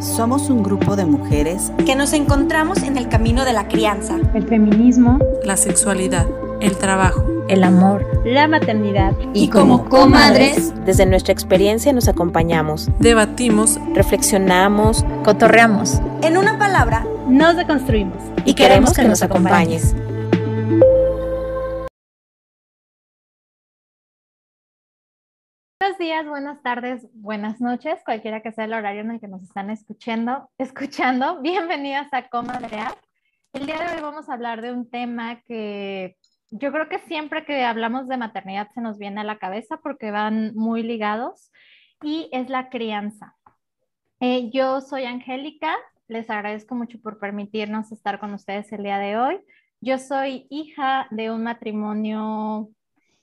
Somos un grupo de mujeres que nos encontramos en el camino de la crianza, el feminismo, la sexualidad, el trabajo, el amor, la maternidad. Y, como comadres, desde nuestra experiencia nos acompañamos, debatimos, reflexionamos, cotorreamos. En una palabra, nos deconstruimos. Y, queremos, que, nos acompañes. Buenos días, buenas tardes, buenas noches, cualquiera que sea el horario en el que nos están escuchando. escuchando. Bienvenidas a Comadrear. El día de hoy vamos a hablar de un tema que yo creo que siempre que hablamos de maternidad se nos viene a la cabeza porque van muy ligados y es la crianza. Eh, yo soy Angélica, les agradezco mucho por permitirnos estar con ustedes el día de hoy. Yo soy hija de un matrimonio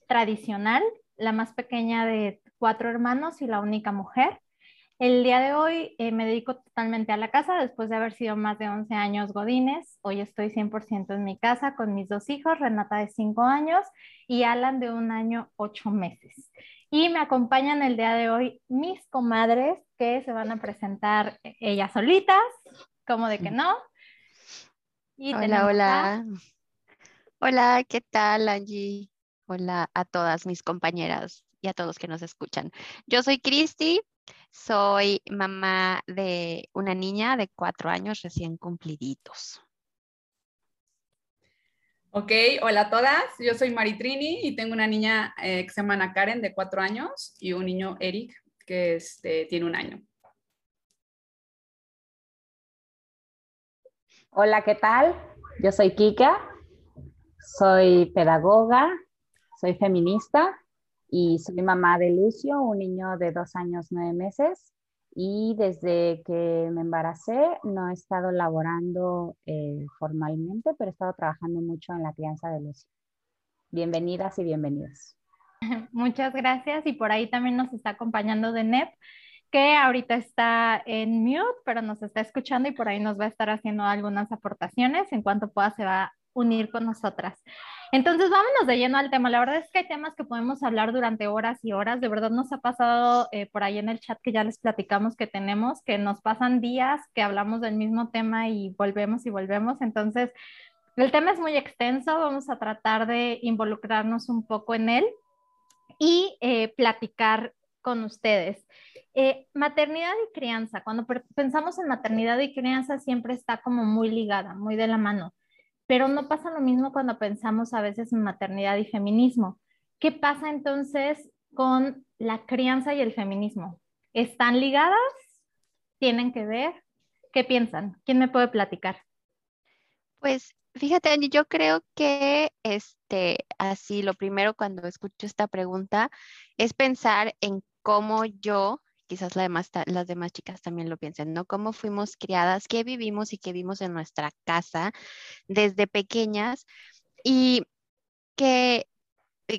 tradicional, la más pequeña de cuatro hermanos y la única mujer. El día de hoy eh, me dedico totalmente a la casa después de haber sido más de 11 años godines. Hoy estoy 100% en mi casa con mis dos hijos, Renata de 5 años y Alan de un año 8 meses. Y me acompañan el día de hoy mis comadres que se van a presentar ellas solitas, como de que no. hola, hola. Hola, ¿qué tal Angie? Hola a todas mis compañeras y a todos que nos escuchan. Yo soy Cristi, soy mamá de una niña de cuatro años recién cumpliditos. Ok, hola a todas, yo soy Maritrini y tengo una niña eh, que se llama Ana Karen de cuatro años y un niño Eric que este, tiene un año. Hola, ¿qué tal? Yo soy Kika, soy pedagoga, soy feminista y soy mamá de Lucio, un niño de dos años, nueve meses. Y desde que me embaracé no he estado laborando eh, formalmente, pero he estado trabajando mucho en la crianza de Lucio. Bienvenidas y bienvenidos. Muchas gracias. Y por ahí también nos está acompañando Denep, que ahorita está en mute, pero nos está escuchando y por ahí nos va a estar haciendo algunas aportaciones. En cuanto pueda, se va a unir con nosotras. Entonces, vámonos de lleno al tema. La verdad es que hay temas que podemos hablar durante horas y horas. De verdad nos ha pasado eh, por ahí en el chat que ya les platicamos que tenemos, que nos pasan días que hablamos del mismo tema y volvemos y volvemos. Entonces, el tema es muy extenso. Vamos a tratar de involucrarnos un poco en él y eh, platicar con ustedes. Eh, maternidad y crianza. Cuando pensamos en maternidad y crianza siempre está como muy ligada, muy de la mano. Pero no pasa lo mismo cuando pensamos a veces en maternidad y feminismo. ¿Qué pasa entonces con la crianza y el feminismo? ¿Están ligadas? ¿Tienen que ver? ¿Qué piensan? ¿Quién me puede platicar? Pues fíjate, Angie, yo creo que este, así lo primero cuando escucho esta pregunta es pensar en cómo yo quizás las demás chicas también lo piensen, ¿no? Cómo fuimos criadas, qué vivimos y qué vimos en nuestra casa desde pequeñas y que,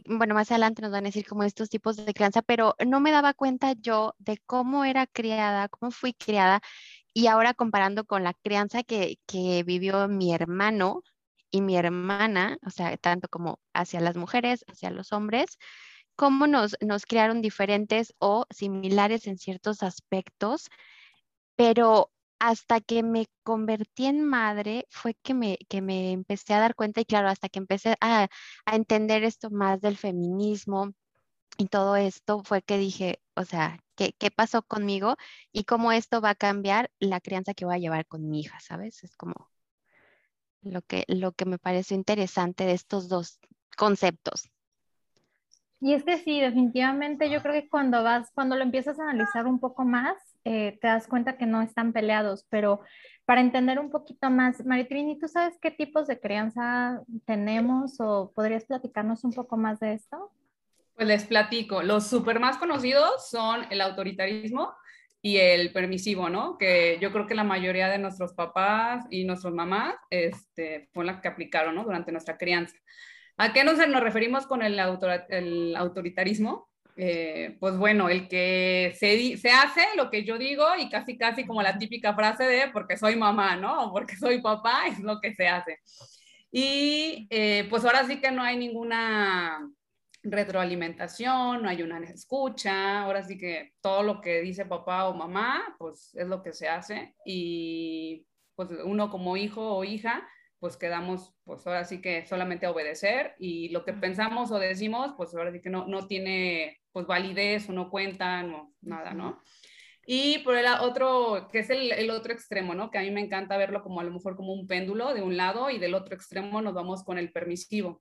bueno, más adelante nos van a decir como estos tipos de crianza, pero no me daba cuenta yo de cómo era criada, cómo fui criada y ahora comparando con la crianza que vivió mi hermano y mi hermana, o sea, tanto como hacia las mujeres, hacia los hombres, cómo nos, nos crearon diferentes o similares en ciertos aspectos, pero hasta que me convertí en madre fue que me, que me empecé a dar cuenta y claro, hasta que empecé a, a entender esto más del feminismo y todo esto fue que dije, o sea, ¿qué, ¿qué, pasó conmigo y cómo esto va a cambiar la crianza que voy a llevar con mi hija, ¿sabes? Es como lo que, lo que me pareció interesante de estos dos conceptos. Y es que sí, definitivamente yo creo que cuando vas, cuando lo empiezas a analizar un poco más, eh, te das cuenta que no están peleados, pero para entender un poquito más, Maritrini, ¿tú sabes qué tipos de crianza tenemos o podrías platicarnos un poco más de esto? Pues les platico. Los súper más conocidos son el autoritarismo y el permisivo, ¿no? Que yo creo que la mayoría de nuestros papás y nuestras mamás este, fue la que aplicaron, ¿no? Durante nuestra crianza. ¿A qué nos, nos referimos con el, autoritarismo? Eh, pues bueno, el que se, se, hace lo que yo digo y casi, casi como la típica frase de porque soy mamá, ¿no? O porque soy papá, es lo que se hace. Y eh, pues ahora sí que no hay ninguna retroalimentación, no hay una escucha, ahora sí que todo lo que dice papá o mamá, pues es lo que se hace y pues uno como hijo o hija, pues quedamos, pues ahora sí que solamente a obedecer y lo que pensamos o decimos, pues ahora sí que no, no tiene pues validez o no cuenta, no, nada, ¿no? Y por el otro, que es el, el, otro extremo, ¿no? Que a mí me encanta verlo como a lo mejor como un péndulo de un lado y del otro extremo nos vamos con el permisivo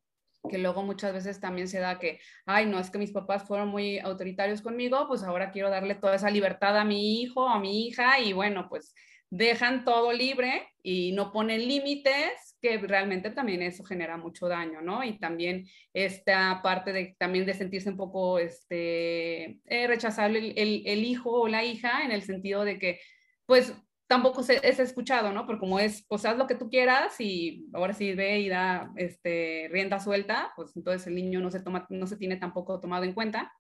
que luego muchas veces también se da que, ay, no, es que mis papás fueron muy autoritarios conmigo, pues ahora quiero darle toda esa libertad a mi hijo, a mi hija, y bueno, pues dejan todo libre y no ponen límites, que realmente también eso genera mucho daño, ¿no? Y también esta parte de también de sentirse un poco este, eh, rechazable el, el, hijo o la hija en el sentido de que, pues tampoco se, es escuchado, ¿no? Porque como es, pues haz lo que tú quieras y ahora sí ve y da este, rienda suelta, pues entonces el niño no se, toma, no se tiene tampoco tomado en cuenta.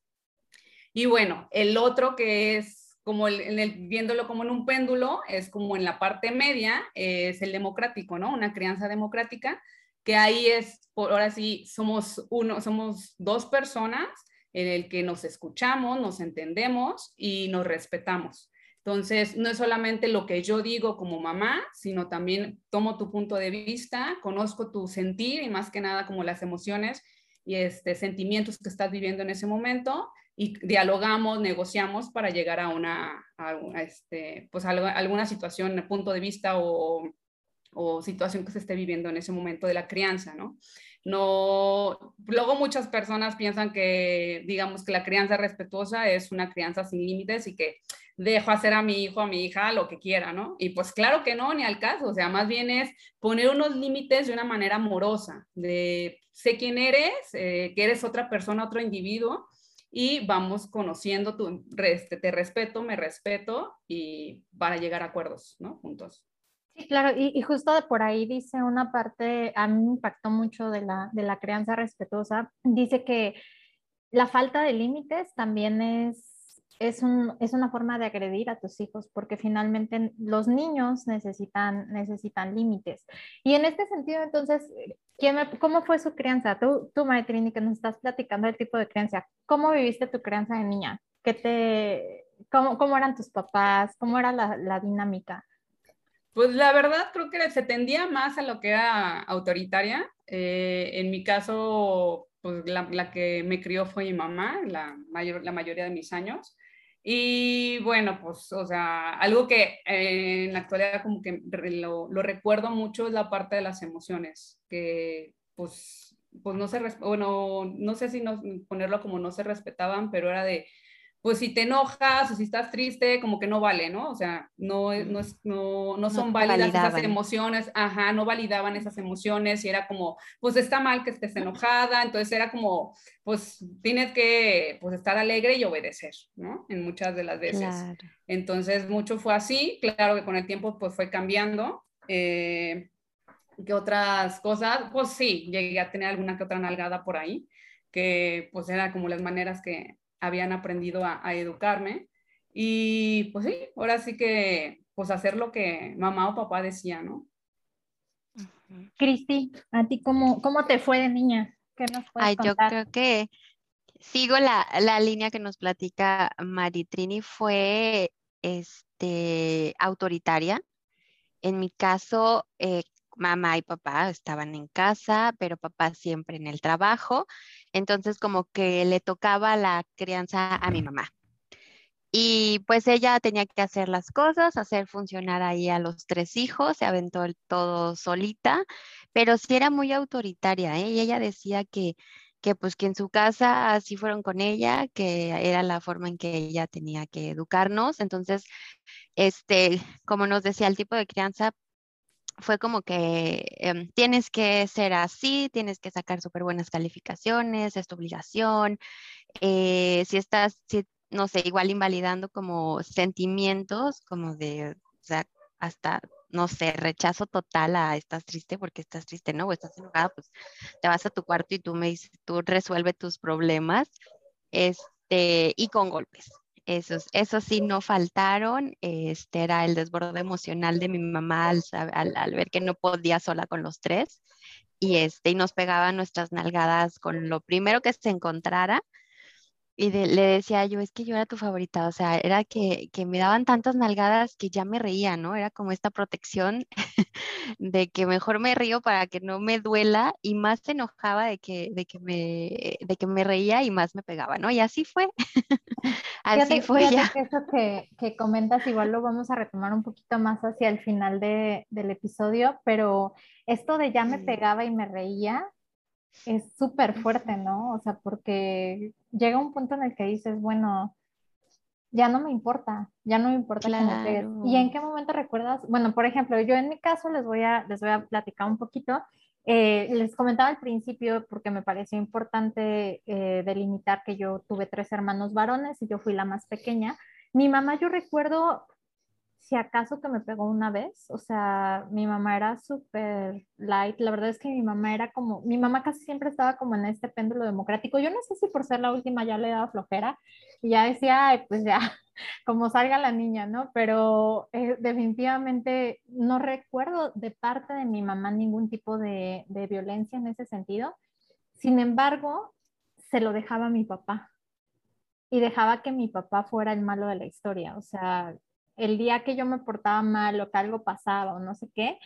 Y bueno, el otro que es como en el, viéndolo como en un péndulo, es como en la parte media, es el democrático, ¿no? Una crianza democrática, que ahí es, por, ahora sí, somos uno, somos dos personas en el que nos escuchamos, nos entendemos y nos respetamos. Entonces, no es solamente lo que yo digo como mamá, sino también tomo tu punto de vista, conozco tu sentir y más que nada como las emociones y este, sentimientos que estás viviendo en ese momento y dialogamos, negociamos para llegar a una, a, este, pues a alguna situación, punto de vista o, o situación que se esté viviendo en ese momento de la crianza, ¿no? No, luego muchas personas piensan que, digamos, que la crianza respetuosa es una crianza sin límites y que dejo hacer a mi hijo, a mi hija lo que quiera, ¿no? Y pues claro que no, ni al caso, o sea, más bien es poner unos límites de una manera amorosa, de sé quién eres, eh, que eres otra persona, otro individuo, y vamos conociendo, tu, este, te respeto, me respeto, y para llegar a acuerdos, ¿no? Juntos. Sí, claro, y, y, justo por ahí dice una parte, a mí me impactó mucho de la, de la crianza respetuosa, dice que la falta de límites también es es, un, es una forma de agredir a tus hijos porque finalmente los niños necesitan, necesitan límites. Y en este sentido, entonces, ¿quién ¿cómo fue su crianza? Tú, tú, Maritrini, que nos estás platicando del tipo de crianza, ¿cómo viviste tu crianza de niña? ¿Qué te, cómo, ¿Cómo eran tus papás? ¿Cómo era la, la dinámica? Pues la verdad creo que se tendía más a lo que era autoritaria. Eh, en mi caso, pues la, la, que me crió fue mi mamá, la, mayor, la mayoría de mis años. Y bueno, pues, o sea, algo que eh, en la actualidad como que lo, recuerdo mucho es la parte de las emociones, que pues, pues no se, bueno, no sé si ponerlo como no se respetaban, pero era de, pues si te enojas o si estás triste, como que no vale, ¿no? O sea, no, no, es, no, no son no válidas validaban. esas emociones, ajá, no validaban esas emociones y era como, pues está mal que estés enojada, entonces era como, pues tienes que pues, estar alegre y obedecer, ¿no? En muchas de las veces. Claro. Entonces, mucho fue así, claro que con el tiempo pues fue cambiando. Eh, ¿Qué otras cosas? Pues sí, llegué a tener alguna que otra nalgada por ahí, que pues era como las maneras que habían aprendido a, a, educarme. Y pues sí, ahora sí que pues hacer lo que mamá o papá decía, ¿no? Cristi, ¿a ti cómo, cómo te fue de niña? ¿Qué nos puedes Ay, yo creo que sigo la, la línea que nos platica Maritrini, fue este, autoritaria. En mi caso, eh, mamá y papá estaban en casa, pero papá siempre en el trabajo. Entonces como que le tocaba la crianza a mi mamá. Y pues ella tenía que hacer las cosas, hacer funcionar ahí a los tres hijos, se aventó el todo solita, pero sí era muy autoritaria, ¿eh? Y ella decía que, que pues que en su casa así fueron con ella, que era la forma en que ella tenía que educarnos. Entonces, este, como nos decía, el tipo de crianza fue como que eh, tienes que ser así, tienes que sacar súper buenas calificaciones, es tu obligación. Eh, si estás, no sé, igual invalidando como sentimientos, como de, o sea, hasta, no sé, rechazo total a estás triste porque estás triste, ¿no? O estás enojada, pues te vas a tu cuarto y tú me dices, tú resuelve tus problemas, este, y con golpes. Esos, esos sí no faltaron. Este era el desborde emocional de mi mamá al, al, al, ver que no podía sola con los tres. y, este, y nos pegaba nuestras nalgadas con lo primero que se encontrara. Y le decía yo, es que yo era tu favorita, o sea, era que, que, me daban tantas nalgadas que ya me reía, ¿no? Era como esta protección de que mejor me río para que no me duela y más se enojaba de que, de que, me, de que me reía y más me pegaba, ¿no? Y así fue. así fue ya. Que eso que, que, comentas igual lo vamos a retomar un poquito más hacia el final de, del episodio, pero esto de ya me pegaba y me reía, es súper fuerte, ¿no? O sea, porque llega un punto en el que dices, bueno, ya no me importa, ya no me importa claro. ¿Y en qué momento recuerdas? Bueno, por ejemplo, yo en mi caso les voy a, les voy a platicar un poquito. Eh, les comentaba al principio porque me pareció importante eh, delimitar que yo tuve tres hermanos varones y yo fui la más pequeña. Mi mamá, yo recuerdo si acaso que me pegó una vez, o sea, mi mamá era súper light, la verdad es que mi mamá era como, mi mamá casi siempre estaba como en este péndulo democrático, yo no sé si por ser la última ya le daba flojera y ya decía, pues ya, como salga la niña, ¿no? Pero eh, definitivamente no recuerdo de parte de mi mamá ningún tipo de, de violencia en ese sentido, sin embargo, se lo dejaba a mi papá y dejaba que mi papá fuera el malo de la historia, o sea, el día que yo me portaba mal o que algo pasaba o no sé qué,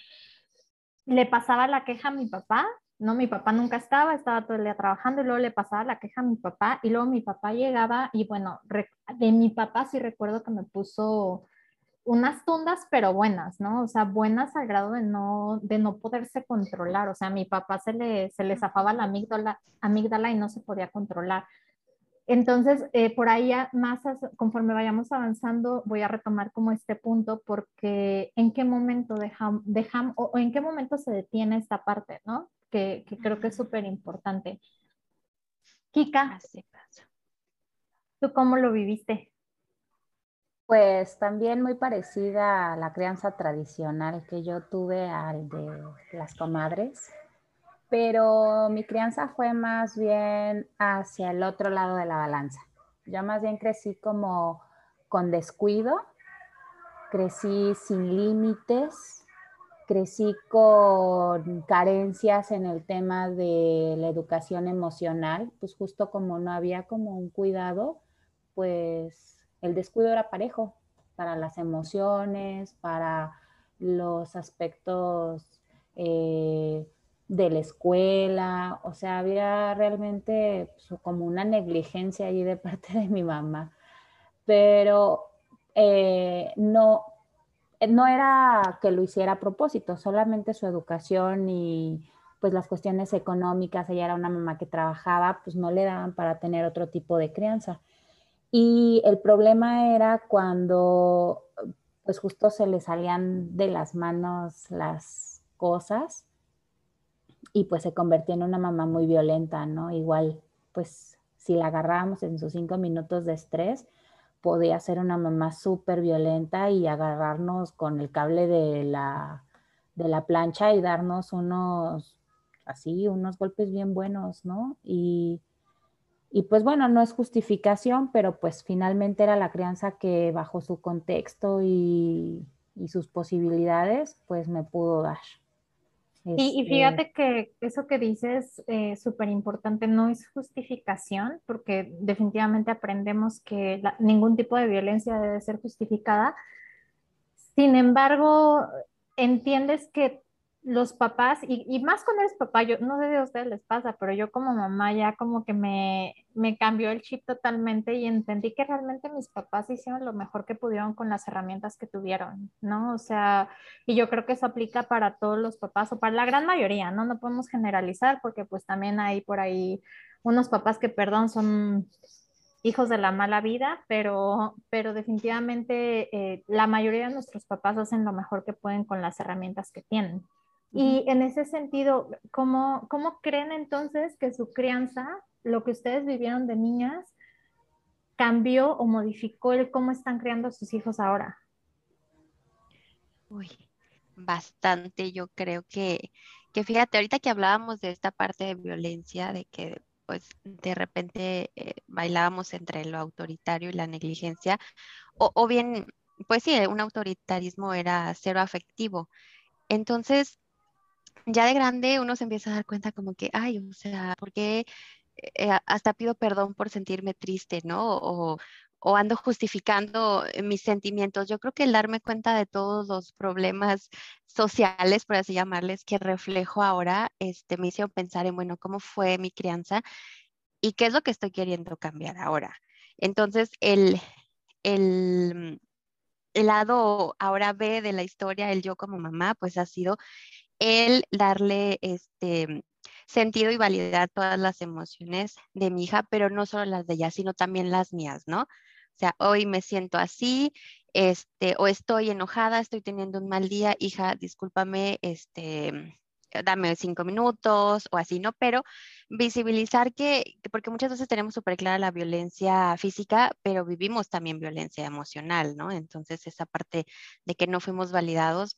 le pasaba la queja a mi papá, no, mi papá nunca estaba, estaba todo el día trabajando y luego le pasaba la queja a mi papá y luego mi papá llegaba y bueno, de mi papá sí recuerdo que me puso unas tundas, pero buenas, ¿no? O sea, buenas al grado de no, de no poderse controlar. O sea, a mi papá se le, se le zafaba la amígdala, amígdala y no se podía controlar. Entonces, eh, por ahí más conforme vayamos avanzando, voy a retomar como este punto porque en qué momento dejamos, dejam, o, en qué momento se detiene esta parte, ¿no? Que, que creo que es súper importante. Kika, ¿tú cómo lo viviste? Pues también muy parecida a la crianza tradicional que yo tuve al de las comadres pero mi crianza fue más bien hacia el otro lado de la balanza. Yo más bien crecí como con descuido, crecí sin límites, crecí con carencias en el tema de la educación emocional, pues justo como no había como un cuidado, pues el descuido era parejo para las emociones, para los aspectos eh, de la escuela, o sea, había realmente pues, como una negligencia allí de parte de mi mamá, pero eh, no, no era que lo hiciera a propósito, solamente su educación y pues las cuestiones económicas, ella era una mamá que trabajaba, pues no le daban para tener otro tipo de crianza. Y el problema era cuando pues justo se le salían de las manos las cosas y pues se convirtió en una mamá muy violenta, ¿no? Igual, pues si la agarrábamos en sus cinco minutos de estrés, podía ser una mamá súper violenta y agarrarnos con el cable de la, de la plancha y darnos unos, así, unos golpes bien buenos, ¿no? Y, y pues bueno, no es justificación, pero pues finalmente era la crianza que bajo su contexto y, y sus posibilidades, pues me pudo dar. Y, este fíjate que eso que dices es eh, súper importante, no es justificación, porque definitivamente aprendemos que ningún tipo de violencia debe ser justificada. Sin embargo, entiendes que los papás, y, más cuando eres papá, yo no sé si a ustedes les pasa, pero yo como mamá ya como que me, me cambió el chip totalmente y entendí que realmente mis papás hicieron lo mejor que pudieron con las herramientas que tuvieron, ¿no? O sea, y yo creo que eso aplica para todos los papás o para la gran mayoría, ¿no? No podemos generalizar porque pues también hay por ahí unos papás que, perdón, son hijos de la mala vida, pero, pero definitivamente eh, la mayoría de nuestros papás hacen lo mejor que pueden con las herramientas que tienen. Y en ese sentido, ¿cómo, ¿cómo creen entonces que su crianza, lo que ustedes vivieron de niñas, cambió o modificó el cómo están criando a sus hijos ahora? Uy, bastante. Yo creo que, que fíjate, ahorita que hablábamos de esta parte de violencia, de que pues de repente eh, bailábamos entre lo autoritario y la negligencia, o, o bien, pues sí, un autoritarismo era cero afectivo. Entonces, ya de grande uno se empieza a dar cuenta como que, ay, o sea, ¿por qué eh, hasta pido perdón por sentirme triste, ¿no? O, ando justificando mis sentimientos. Yo creo que el darme cuenta de todos los problemas sociales, por así llamarles, que reflejo ahora, este, me hizo pensar en, bueno, cómo fue mi crianza y qué es lo que estoy queriendo cambiar ahora. Entonces, el, el, el lado ahora B de la historia, el yo como mamá, pues ha sido el darle este sentido y validar todas las emociones de mi hija, pero no solo las de ella, sino también las mías, ¿no? O sea, hoy me siento así, este, o estoy enojada, estoy teniendo un mal día, hija, discúlpame, este, dame cinco minutos o así, ¿no? Pero visibilizar que, porque muchas veces tenemos súper clara la violencia física, pero vivimos también violencia emocional, ¿no? Entonces, esa parte de que no fuimos validados,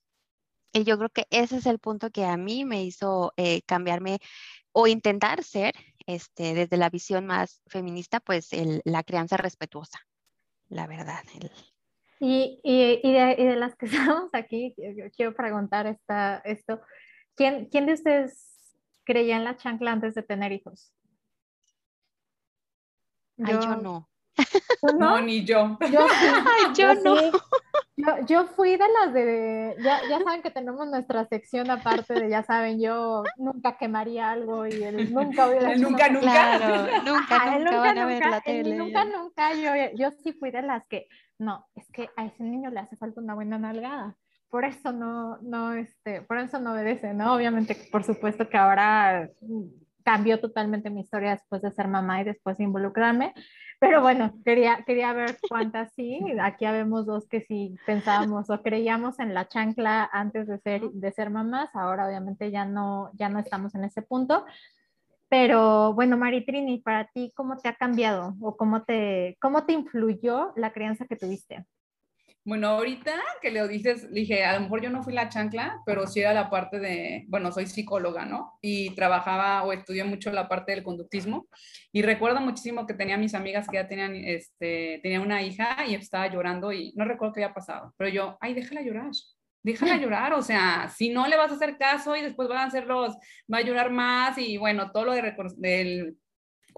y yo creo que ese es el punto que a mí me hizo eh, cambiarme o intentar ser, este, desde la visión más feminista, pues la crianza respetuosa, la verdad. Y, y, y, de, y, de, las que estamos aquí, quiero preguntar esta, esto. ¿Quién, ¿Quién de ustedes creía en la chancla antes de tener hijos? Yo, Ay, yo no. no. no. ni yo. Yo, Ay, yo, yo no. Sí. Yo, yo, fui de las de, ya, ya, saben que tenemos nuestra sección aparte de, ya saben, yo nunca quemaría algo y él nunca hubiera hecho Claro, nunca, nunca, nunca, nunca van a ver la tele. Nunca, nunca, yo, yo sí fui de las que, no, es que a ese niño le hace falta una buena nalgada. Por eso no, no, este, por eso no obedece, ¿no? Obviamente, por supuesto que ahora cambió totalmente mi historia después de ser mamá y después de involucrarme, pero bueno, quería, quería ver cuántas sí. Aquí habemos dos que sí pensábamos o creíamos en la chancla antes de ser, de ser mamás. Ahora obviamente ya no, ya no estamos en ese punto. Pero bueno, Maritrini, para ti, ¿cómo te ha cambiado o cómo te, cómo te influyó la crianza que tuviste? Bueno, ahorita que le dices, dije, a lo mejor yo no fui la chancla, pero sí era la parte de, bueno, soy psicóloga, ¿no? Y trabajaba o estudié mucho la parte del conductismo. Y recuerdo muchísimo que tenía mis amigas que ya tenían, este, tenía una hija y estaba llorando y no recuerdo qué había pasado, pero yo, ay, déjala llorar. Déjala llorar, o sea, si no le vas a hacer caso y después van a hacer los, va a llorar más y bueno, todo lo de, del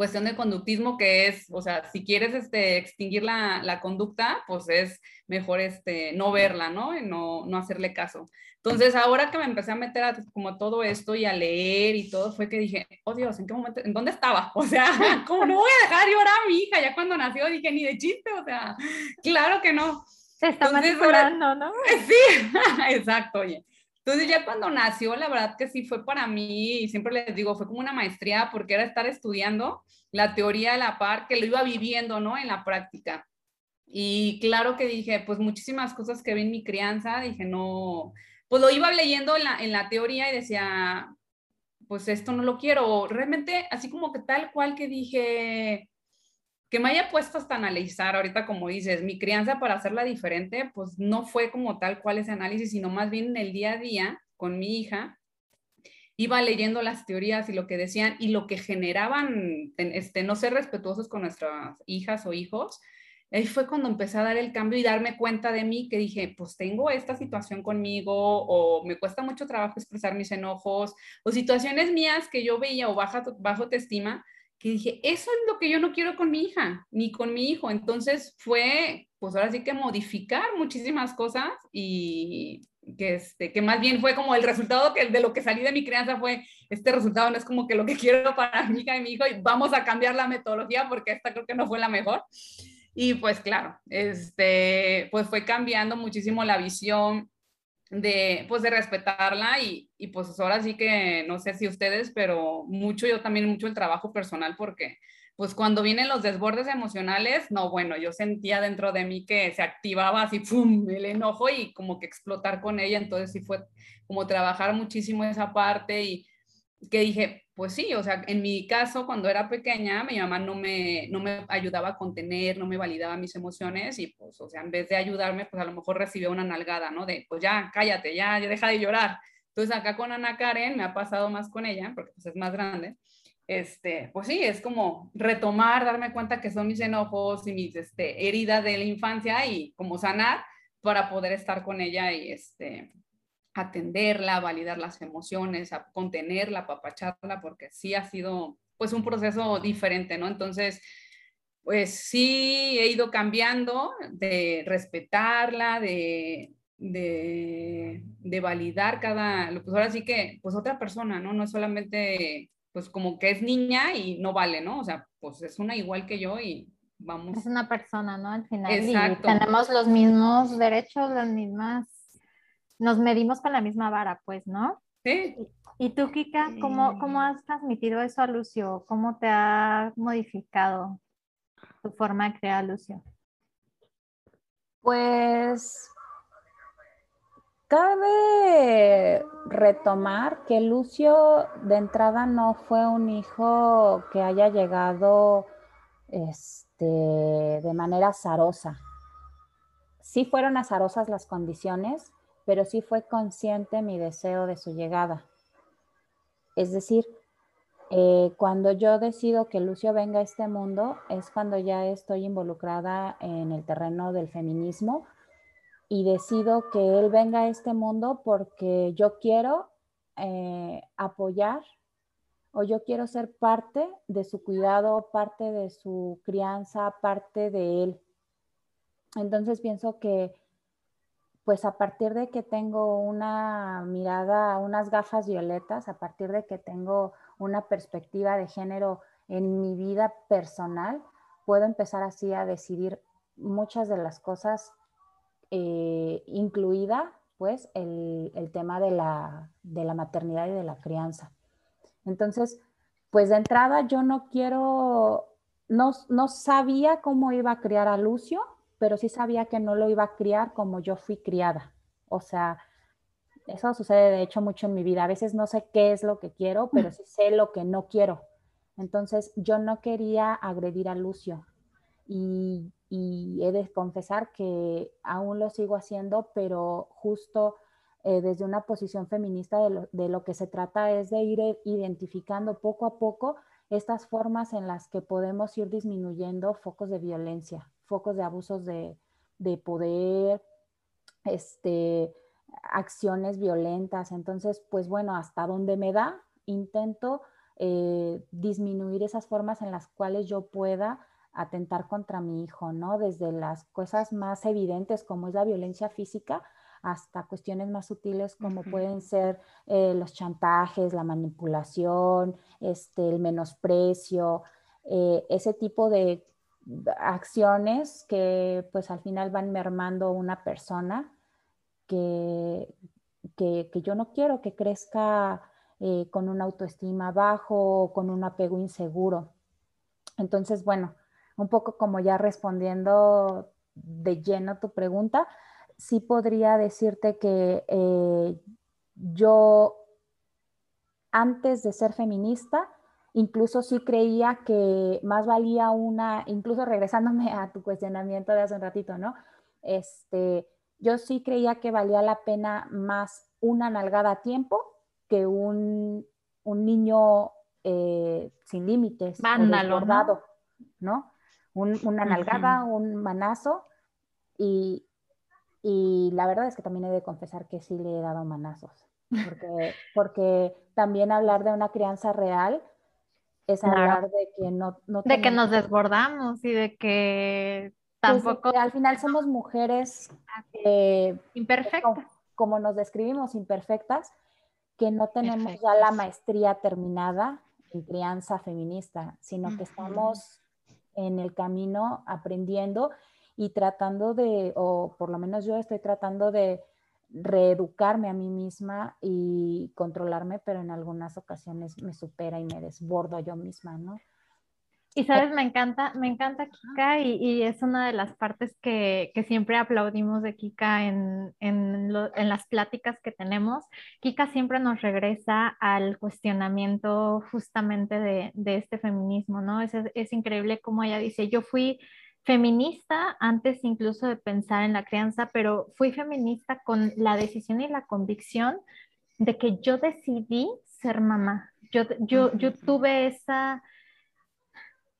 cuestión de conductismo que es, o sea, si quieres este, extinguir la, la conducta, pues es mejor este, no verla, ¿no? Y no, no hacerle caso. Entonces, ahora que me empecé a meter a como todo esto y a leer y todo, fue que dije, oh Dios, ¿en qué momento, en dónde estaba? O sea, ¿cómo no voy a dejar llorar a mi hija? Ya cuando nació dije, ni de chiste, o sea, claro que no. Se está manipulando, ¿no? Sí, exacto, oye. Entonces ya cuando nació, la verdad que sí fue para mí, y siempre les digo, fue como una maestría porque era estar estudiando la teoría de la par, que lo iba viviendo, ¿no? En la práctica. Y claro que dije, pues muchísimas cosas que vi en mi crianza, dije, no, pues lo iba leyendo en la, en la teoría y decía, pues esto no lo quiero. Realmente, así como que tal cual que dije, que me haya puesto hasta analizar ahorita, como dices, mi crianza para hacerla diferente, pues no fue como tal cual ese análisis, sino más bien en el día a día con mi hija, iba leyendo las teorías y lo que decían y lo que generaban, este, no ser respetuosos con nuestras hijas o hijos. Ahí fue cuando empecé a dar el cambio y darme cuenta de mí que dije, pues tengo esta situación conmigo o me cuesta mucho trabajo expresar mis enojos o situaciones mías que yo veía o baja, bajo autoestima que dije, eso es lo que yo no quiero con mi hija, ni con mi hijo. Entonces fue, pues ahora sí que modificar muchísimas cosas y que, este, que más bien fue como el resultado que, de lo que salí de mi crianza fue, este resultado no es como que lo que quiero para mi hija y mi hijo y vamos a cambiar la metodología porque esta creo que no fue la mejor. Y pues claro, este, pues fue cambiando muchísimo la visión, de, pues de respetarla y, y, pues ahora sí que no sé si ustedes, pero mucho yo también mucho el trabajo personal porque pues cuando vienen los desbordes emocionales, no, bueno, yo sentía dentro de mí que se activaba así, ¡pum!, el enojo y como que explotar con ella, entonces sí fue como trabajar muchísimo esa parte y que dije, pues sí, o sea, en mi caso, cuando era pequeña, mi mamá no me, no me ayudaba a contener, no me validaba mis emociones y pues, o sea, en vez de ayudarme, pues a lo mejor recibía una nalgada, ¿no? De, pues ya, cállate, ya, ya deja de llorar. Entonces acá con Ana Karen me ha pasado más con ella, porque pues es más grande. Este, pues sí, es como retomar, darme cuenta que son mis enojos y mis este, heridas de la infancia y como sanar para poder estar con ella y este, atenderla, validar las emociones, a contenerla, apapacharla, porque sí ha sido pues un proceso diferente, ¿no? Entonces, pues sí he ido cambiando de respetarla, de, de, de, validar cada, pues ahora sí que, pues otra persona, ¿no? No es solamente, pues como que es niña y no vale, ¿no? O sea, pues es una igual que yo y vamos. Es una persona, ¿no? Al final. Exacto. Y tenemos los mismos derechos, las mismas, nos medimos con la misma vara, pues, ¿no? Sí. ¿Y tú, Kika, cómo, cómo has transmitido eso a Lucio? ¿Cómo te ha modificado tu forma de crear Lucio? Pues cabe retomar que Lucio de entrada no fue un hijo que haya llegado este, de manera azarosa. Sí fueron azarosas las condiciones, pero sí fue consciente mi deseo de su llegada. Es decir, eh, cuando yo decido que Lucio venga a este mundo, es cuando ya estoy involucrada en el terreno del feminismo y decido que él venga a este mundo porque yo quiero eh, apoyar o yo quiero ser parte de su cuidado, parte de su crianza, parte de él. Entonces pienso que pues a partir de que tengo una mirada, unas gafas violetas, a partir de que tengo una perspectiva de género en mi vida personal, puedo empezar así a decidir muchas de las cosas, eh, incluida pues el, tema de la, maternidad y de la crianza. Entonces, pues de entrada yo no quiero, no, no sabía cómo iba a criar a Lucio, pero sí sabía que no lo iba a criar como yo fui criada. O sea, eso sucede de hecho mucho en mi vida. A veces no sé qué es lo que quiero, pero sí sé lo que no quiero. Entonces yo no quería agredir a Lucio y, he de confesar que aún lo sigo haciendo, pero justo eh, desde una posición feminista de lo, de lo que se trata es de ir identificando poco a poco estas formas en las que podemos ir disminuyendo focos de violencia focos de abusos de, poder, este, acciones violentas. Entonces, pues bueno, hasta donde me da, intento eh, disminuir esas formas en las cuales yo pueda atentar contra mi hijo, ¿no? Desde las cosas más evidentes como es la violencia física hasta cuestiones más sutiles como pueden ser eh, los chantajes, la manipulación, este, el menosprecio, eh, ese tipo de acciones que pues al final van mermando una persona que, que, yo no quiero que crezca eh, con una autoestima bajo o con un apego inseguro. Entonces, bueno, un poco como ya respondiendo de lleno tu pregunta, sí podría decirte que eh, yo antes de ser feminista, Incluso sí creía que más valía una, incluso regresándome a tu cuestionamiento de hace un ratito, ¿no? Este, yo sí creía que valía la pena más una nalgada a tiempo que un, niño eh, sin límites, desbordado, ¿no? una nalgada, un manazo y, y, la verdad es que también he de confesar que sí le he dado manazos, porque, porque también hablar de una crianza real es hablar de que no, De que nos desbordamos y de que pues, tampoco... al final somos mujeres eh, imperfectas. Como, nos describimos, imperfectas, que no tenemos ya la maestría terminada en crianza feminista, sino que estamos en el camino aprendiendo y tratando de, o por lo menos yo estoy tratando de reeducarme a mí misma y controlarme, pero en algunas ocasiones me supera y me desbordo yo misma, ¿no? Y sabes, me encanta, me encanta Kika y, es una de las partes que, siempre aplaudimos de Kika en, las pláticas que tenemos. Kika siempre nos regresa al cuestionamiento justamente de, este feminismo, ¿no? Es, es increíble como ella dice, yo fui feminista antes incluso de pensar en la crianza, pero fui feminista con la decisión y la convicción de que yo decidí ser mamá. Yo, yo, yo tuve esa,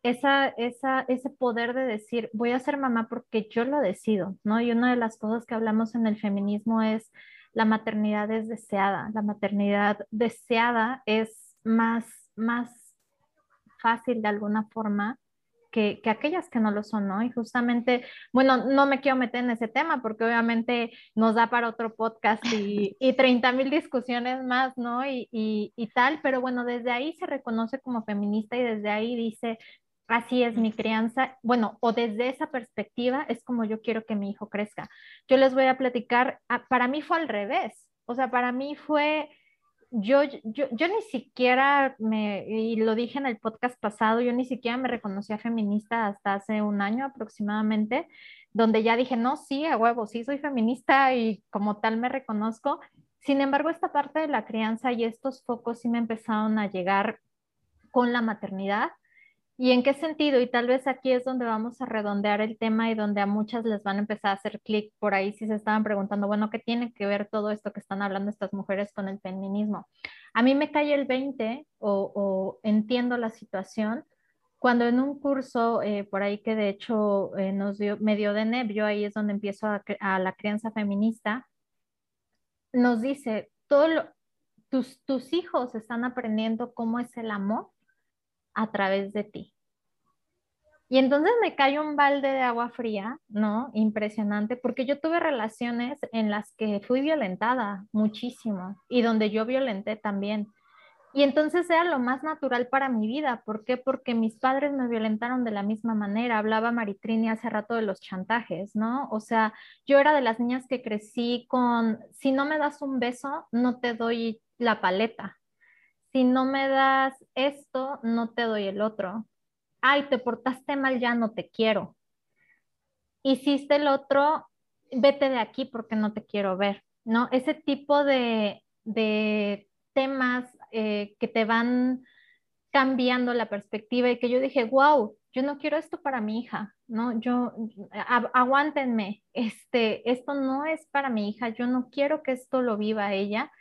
esa, esa, ese poder de decir, voy a ser mamá porque yo lo decido, ¿no? Y una de las cosas que hablamos en el feminismo es la maternidad es deseada. La maternidad deseada es más, más fácil de alguna forma que, aquellas que no lo son, ¿no? Y justamente, bueno, no me quiero meter en ese tema porque obviamente nos da para otro podcast y, y 30 mil discusiones más, ¿no? Y, y, y, tal, pero bueno, desde ahí se reconoce como feminista y desde ahí dice, así es mi crianza, bueno, o desde esa perspectiva es como yo quiero que mi hijo crezca. Yo les voy a platicar, ah, para mí fue al revés, o sea, para mí fue yo, yo, yo ni siquiera me, y lo dije en el podcast pasado, yo ni siquiera me reconocía feminista hasta hace un año aproximadamente, donde ya dije, no, sí, a huevo, sí soy feminista y como tal me reconozco. Sin embargo, esta parte de la crianza y estos focos sí me empezaron a llegar con la maternidad ¿Y en qué sentido? Y tal vez aquí es donde vamos a redondear el tema y donde a muchas les van a empezar a hacer clic por ahí si se estaban preguntando, bueno, ¿qué tiene que ver todo esto que están hablando estas mujeres con el feminismo? A mí me cae el 20 o, entiendo la situación cuando en un curso eh, por ahí que de hecho eh, nos dio, me dio de nebio, ahí es donde empiezo a, la crianza feminista, nos dice, todo tus, tus hijos están aprendiendo cómo es el amor a través de ti. Y entonces me cae un balde de agua fría, ¿no? Impresionante, porque yo tuve relaciones en las que fui violentada muchísimo y donde yo violenté también. Y entonces era lo más natural para mi vida. ¿Por qué? Porque mis padres me violentaron de la misma manera. Hablaba Maritrini hace rato de los chantajes, ¿no? O sea, yo era de las niñas que crecí con, si no me das un beso, no te doy la paleta, si no me das esto, no te doy el otro. Ay, te portaste mal, ya no te quiero. Hiciste el otro, vete de aquí porque no te quiero ver, ¿no? Ese tipo de, temas eh, que te van cambiando la perspectiva y que yo dije, wow, yo no quiero esto para mi hija, ¿no? Yo, aguántenme, este, esto no es para mi hija, yo no quiero que esto lo viva ella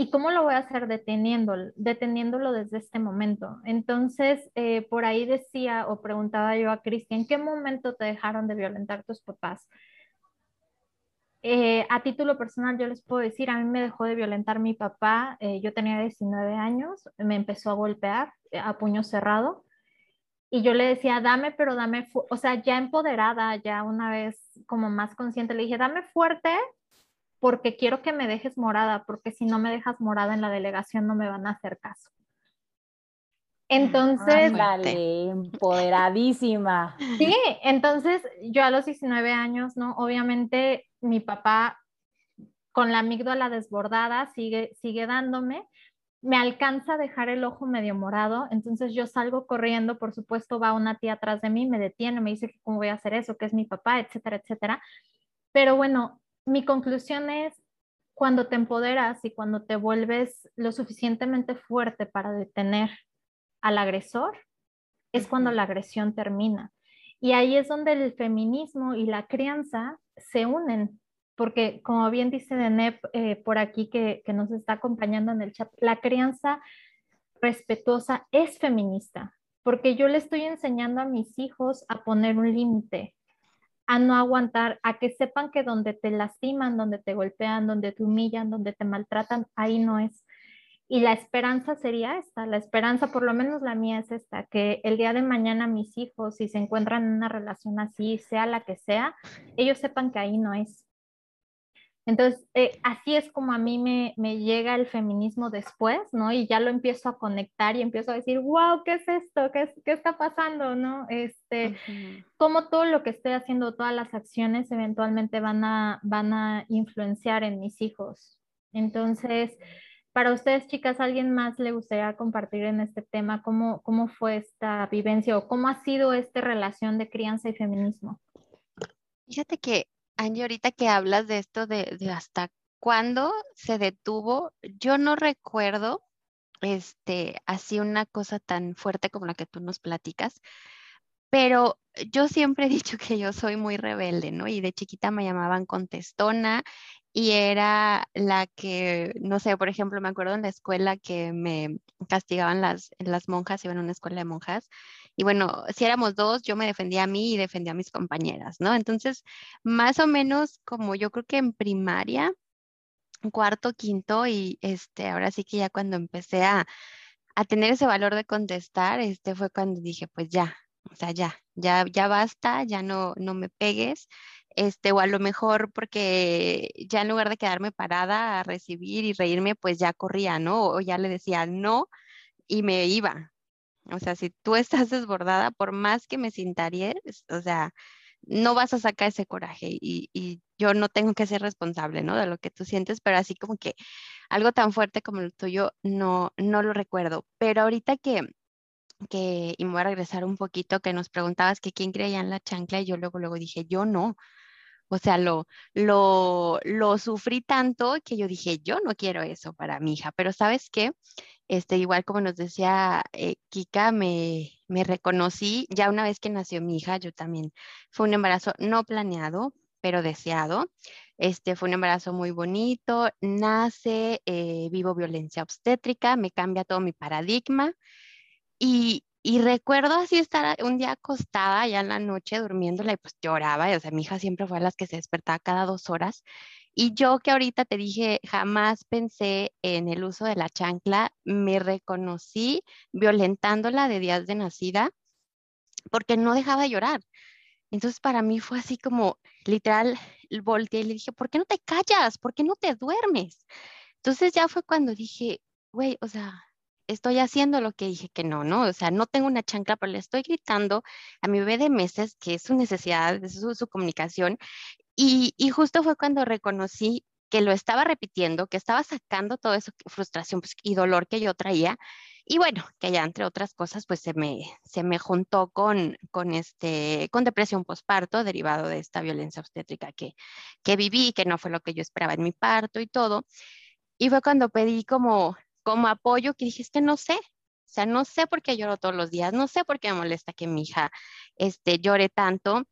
¿Y cómo lo voy a hacer deteniéndolo, deteniéndolo desde este momento? Entonces, eh, por ahí decía o preguntaba yo a Cristian, ¿en qué momento te dejaron de violentar tus papás? Eh, a título personal, yo les puedo decir, a mí me dejó de violentar mi papá, eh, yo tenía 19 años, me empezó a golpear a puño cerrado y yo le decía, dame, pero dame, o sea, ya empoderada, ya una vez como más consciente, le dije, dame fuerte, porque quiero que me dejes morada, porque si no me dejas morada en la delegación no me van a hacer caso. Entonces, Dale, empoderadísima. Sí, entonces yo a los 19 años, ¿no? Obviamente mi papá con la amígdala desbordada sigue, sigue dándome, me alcanza a dejar el ojo medio morado, entonces yo salgo corriendo, por supuesto va una tía atrás de mí, me detiene, me dice que cómo voy a hacer eso, que es mi papá, etcétera, etcétera. Pero bueno, mi conclusión es, cuando te empoderas y cuando te vuelves lo suficientemente fuerte para detener al agresor, es cuando la agresión termina. Y ahí es donde el feminismo y la crianza se unen, porque como bien dice Denep eh, por aquí que, que nos está acompañando en el chat, la crianza respetuosa es feminista, porque yo le estoy enseñando a mis hijos a poner un límite, a no aguantar, a que sepan que donde te lastiman, donde te golpean, donde te humillan, donde te maltratan, ahí no es. Y la esperanza sería esta, la esperanza, por lo menos la mía es esta, que el día de mañana mis hijos, si se encuentran en una relación así, sea la que sea, ellos sepan que ahí no es. Entonces, eh, así es como a mí me, me, llega el feminismo después, ¿no? Y ya lo empiezo a conectar y empiezo a decir, wow, ¿qué es esto? ¿Qué, qué está pasando? ¿No? Este, Como todo lo que estoy haciendo, todas las acciones eventualmente van a, van a influenciar en mis hijos. Entonces, para ustedes, chicas, ¿alguien más le gustaría compartir en este tema cómo, cómo fue esta vivencia o cómo ha sido esta relación de crianza y feminismo? Fíjate que Angie, ahorita que hablas de esto de, hasta cuándo se detuvo, yo no recuerdo este, así una cosa tan fuerte como la que tú nos platicas, pero yo siempre he dicho que yo soy muy rebelde, ¿no? Y de chiquita me llamaban contestona y era la que, no sé, por ejemplo, me acuerdo en la escuela que me castigaban las, las monjas, iba en una escuela de monjas, y bueno, si éramos dos, yo me defendía a mí y defendía a mis compañeras, ¿no? Entonces, más o menos como yo creo que en primaria, cuarto, quinto y este, ahora sí que ya cuando empecé a, a tener ese valor de contestar, este fue cuando dije, pues ya, o sea, ya, ya, ya basta, ya no, no me pegues, este, o a lo mejor porque ya en lugar de quedarme parada a recibir y reírme, pues ya corría, ¿no? O ya le decía no y me iba. O sea, si tú estás desbordada, por más que me sintarías, o sea, no vas a sacar ese coraje y, y, yo no tengo que ser responsable, ¿no? De lo que tú sientes, pero así como que algo tan fuerte como el tuyo, no, no lo recuerdo. Pero ahorita que, que, y me voy a regresar un poquito, que nos preguntabas que quién creía en la chancla y yo luego, luego dije, yo no. O sea, lo, lo, lo sufrí tanto que yo dije, yo no quiero eso para mi hija, pero ¿sabes qué? Este, igual como nos decía eh, Kika, me, me reconocí ya una vez que nació mi hija, yo también. Fue un embarazo no planeado, pero deseado. Este fue un embarazo muy bonito, nace, eh, vivo violencia obstétrica, me cambia todo mi paradigma y, y recuerdo así estar un día acostada ya en la noche durmiéndola y pues lloraba, y, o sea, mi hija siempre fue a las que se despertaba cada dos horas. Y yo que ahorita te dije, jamás pensé en el uso de la chancla, me reconocí violentándola de días de nacida porque no dejaba de llorar. Entonces para mí fue así como literal, volteé y le dije, ¿por qué no te callas? ¿Por qué no te duermes? Entonces ya fue cuando dije, güey, o sea, estoy haciendo lo que dije que no, ¿no? O sea, no tengo una chancla, pero le estoy gritando a mi bebé de meses que es su necesidad, es su, su comunicación. Y, justo fue cuando reconocí que lo estaba repitiendo, que estaba sacando toda esa frustración pues, y dolor que yo traía. Y bueno, que ya entre otras cosas, pues se me, se me juntó con, con, este, con depresión postparto derivado de esta violencia obstétrica que, que viví, que no fue lo que yo esperaba en mi parto y todo. Y fue cuando pedí como como apoyo que dije, es que no sé, o sea, no sé por qué lloro todos los días, no sé por qué me molesta que mi hija este, llore tanto.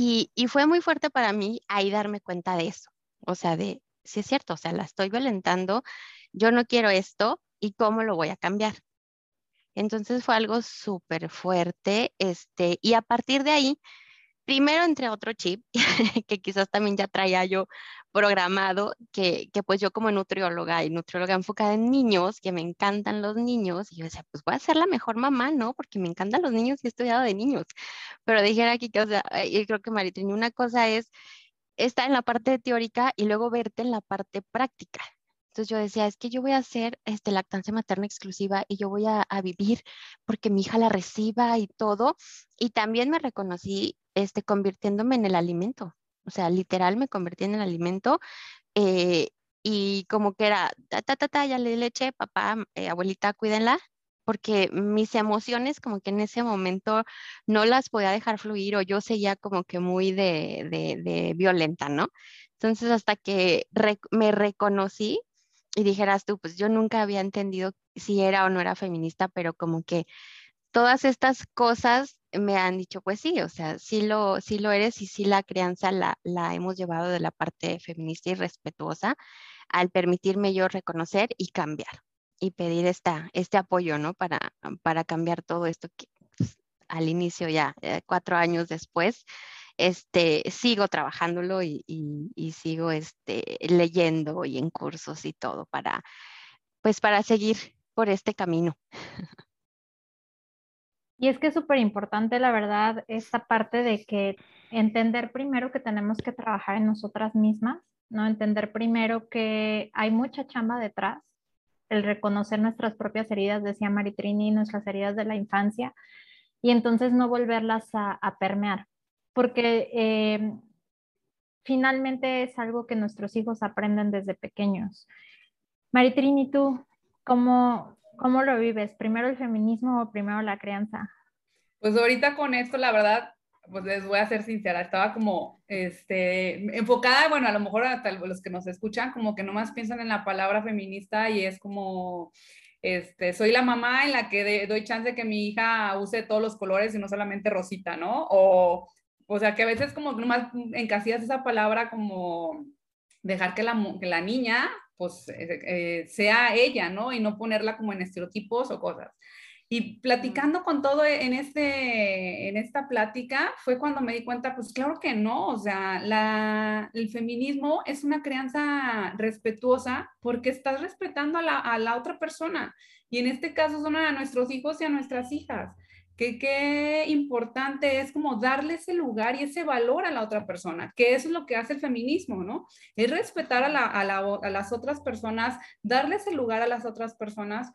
Y, y fue muy fuerte para mí ahí darme cuenta de eso, o sea, de, si es cierto, o sea, la estoy violentando, yo no quiero esto y cómo lo voy a cambiar. Entonces fue algo súper fuerte, este, y a partir de ahí, primero entre otro chip, que quizás también ya traía yo programado que, que, pues yo como nutrióloga y nutrióloga enfocada en niños, que me encantan los niños, y yo decía, pues voy a ser la mejor mamá, ¿no? Porque me encantan los niños y he estudiado de niños. Pero dijera aquí que, o sea, yo creo que Maritrini, una cosa es estar en la parte teórica y luego verte en la parte práctica. Entonces yo decía, es que yo voy a hacer este, lactancia materna exclusiva y yo voy a, a, vivir porque mi hija la reciba y todo. Y también me reconocí este, convirtiéndome en el alimento. O sea, literal me convertí en el alimento eh, y como que era, ta, ta, ta, ta, ya le leche, papá, eh, abuelita, cuídenla, porque mis emociones como que en ese momento no las podía dejar fluir o yo seguía como que muy de, de, de violenta, ¿no? Entonces hasta que re, me reconocí y dijeras tú, pues yo nunca había entendido si era o no era feminista, pero como que todas estas cosas me han dicho, pues sí, o sea, sí lo, sí lo eres y sí la crianza la, la hemos llevado de la parte feminista y respetuosa al permitirme yo reconocer y cambiar y pedir esta, este apoyo, ¿no? Para, para cambiar todo esto que pues, al inicio ya, eh, cuatro años después, este, sigo trabajándolo y, y, y, sigo este, leyendo y en cursos y todo para, pues para seguir por este camino. Y es que es súper importante, la verdad, esta parte de que entender primero que tenemos que trabajar en nosotras mismas, ¿no? Entender primero que hay mucha chamba detrás, el reconocer nuestras propias heridas, decía Maritrini, nuestras heridas de la infancia, y entonces no volverlas a, a permear, porque eh, finalmente es algo que nuestros hijos aprenden desde pequeños. Maritrini, ¿tú cómo, ¿Cómo lo vives? ¿Primero el feminismo o primero la crianza? Pues ahorita con esto, la verdad, pues les voy a ser sincera, estaba como este, enfocada, bueno, a lo mejor hasta los que nos escuchan, como que nomás piensan en la palabra feminista y es como, este, soy la mamá en la que de, doy chance que mi hija use todos los colores y no solamente rosita, ¿no? O, o sea, que a veces como nomás encasillas esa palabra como dejar que la, que la niña pues eh, eh, sea ella, ¿no? Y no ponerla como en estereotipos o cosas. Y platicando con todo en, este, en esta plática fue cuando me di cuenta, pues claro que no, o sea, la, el feminismo es una crianza respetuosa porque estás respetando a la, a la otra persona. Y en este caso son a nuestros hijos y a nuestras hijas que qué importante es como darle ese lugar y ese valor a la otra persona, que eso es lo que hace el feminismo, ¿no? Es respetar a, la, a, la, a las otras personas, darle ese lugar a las otras personas.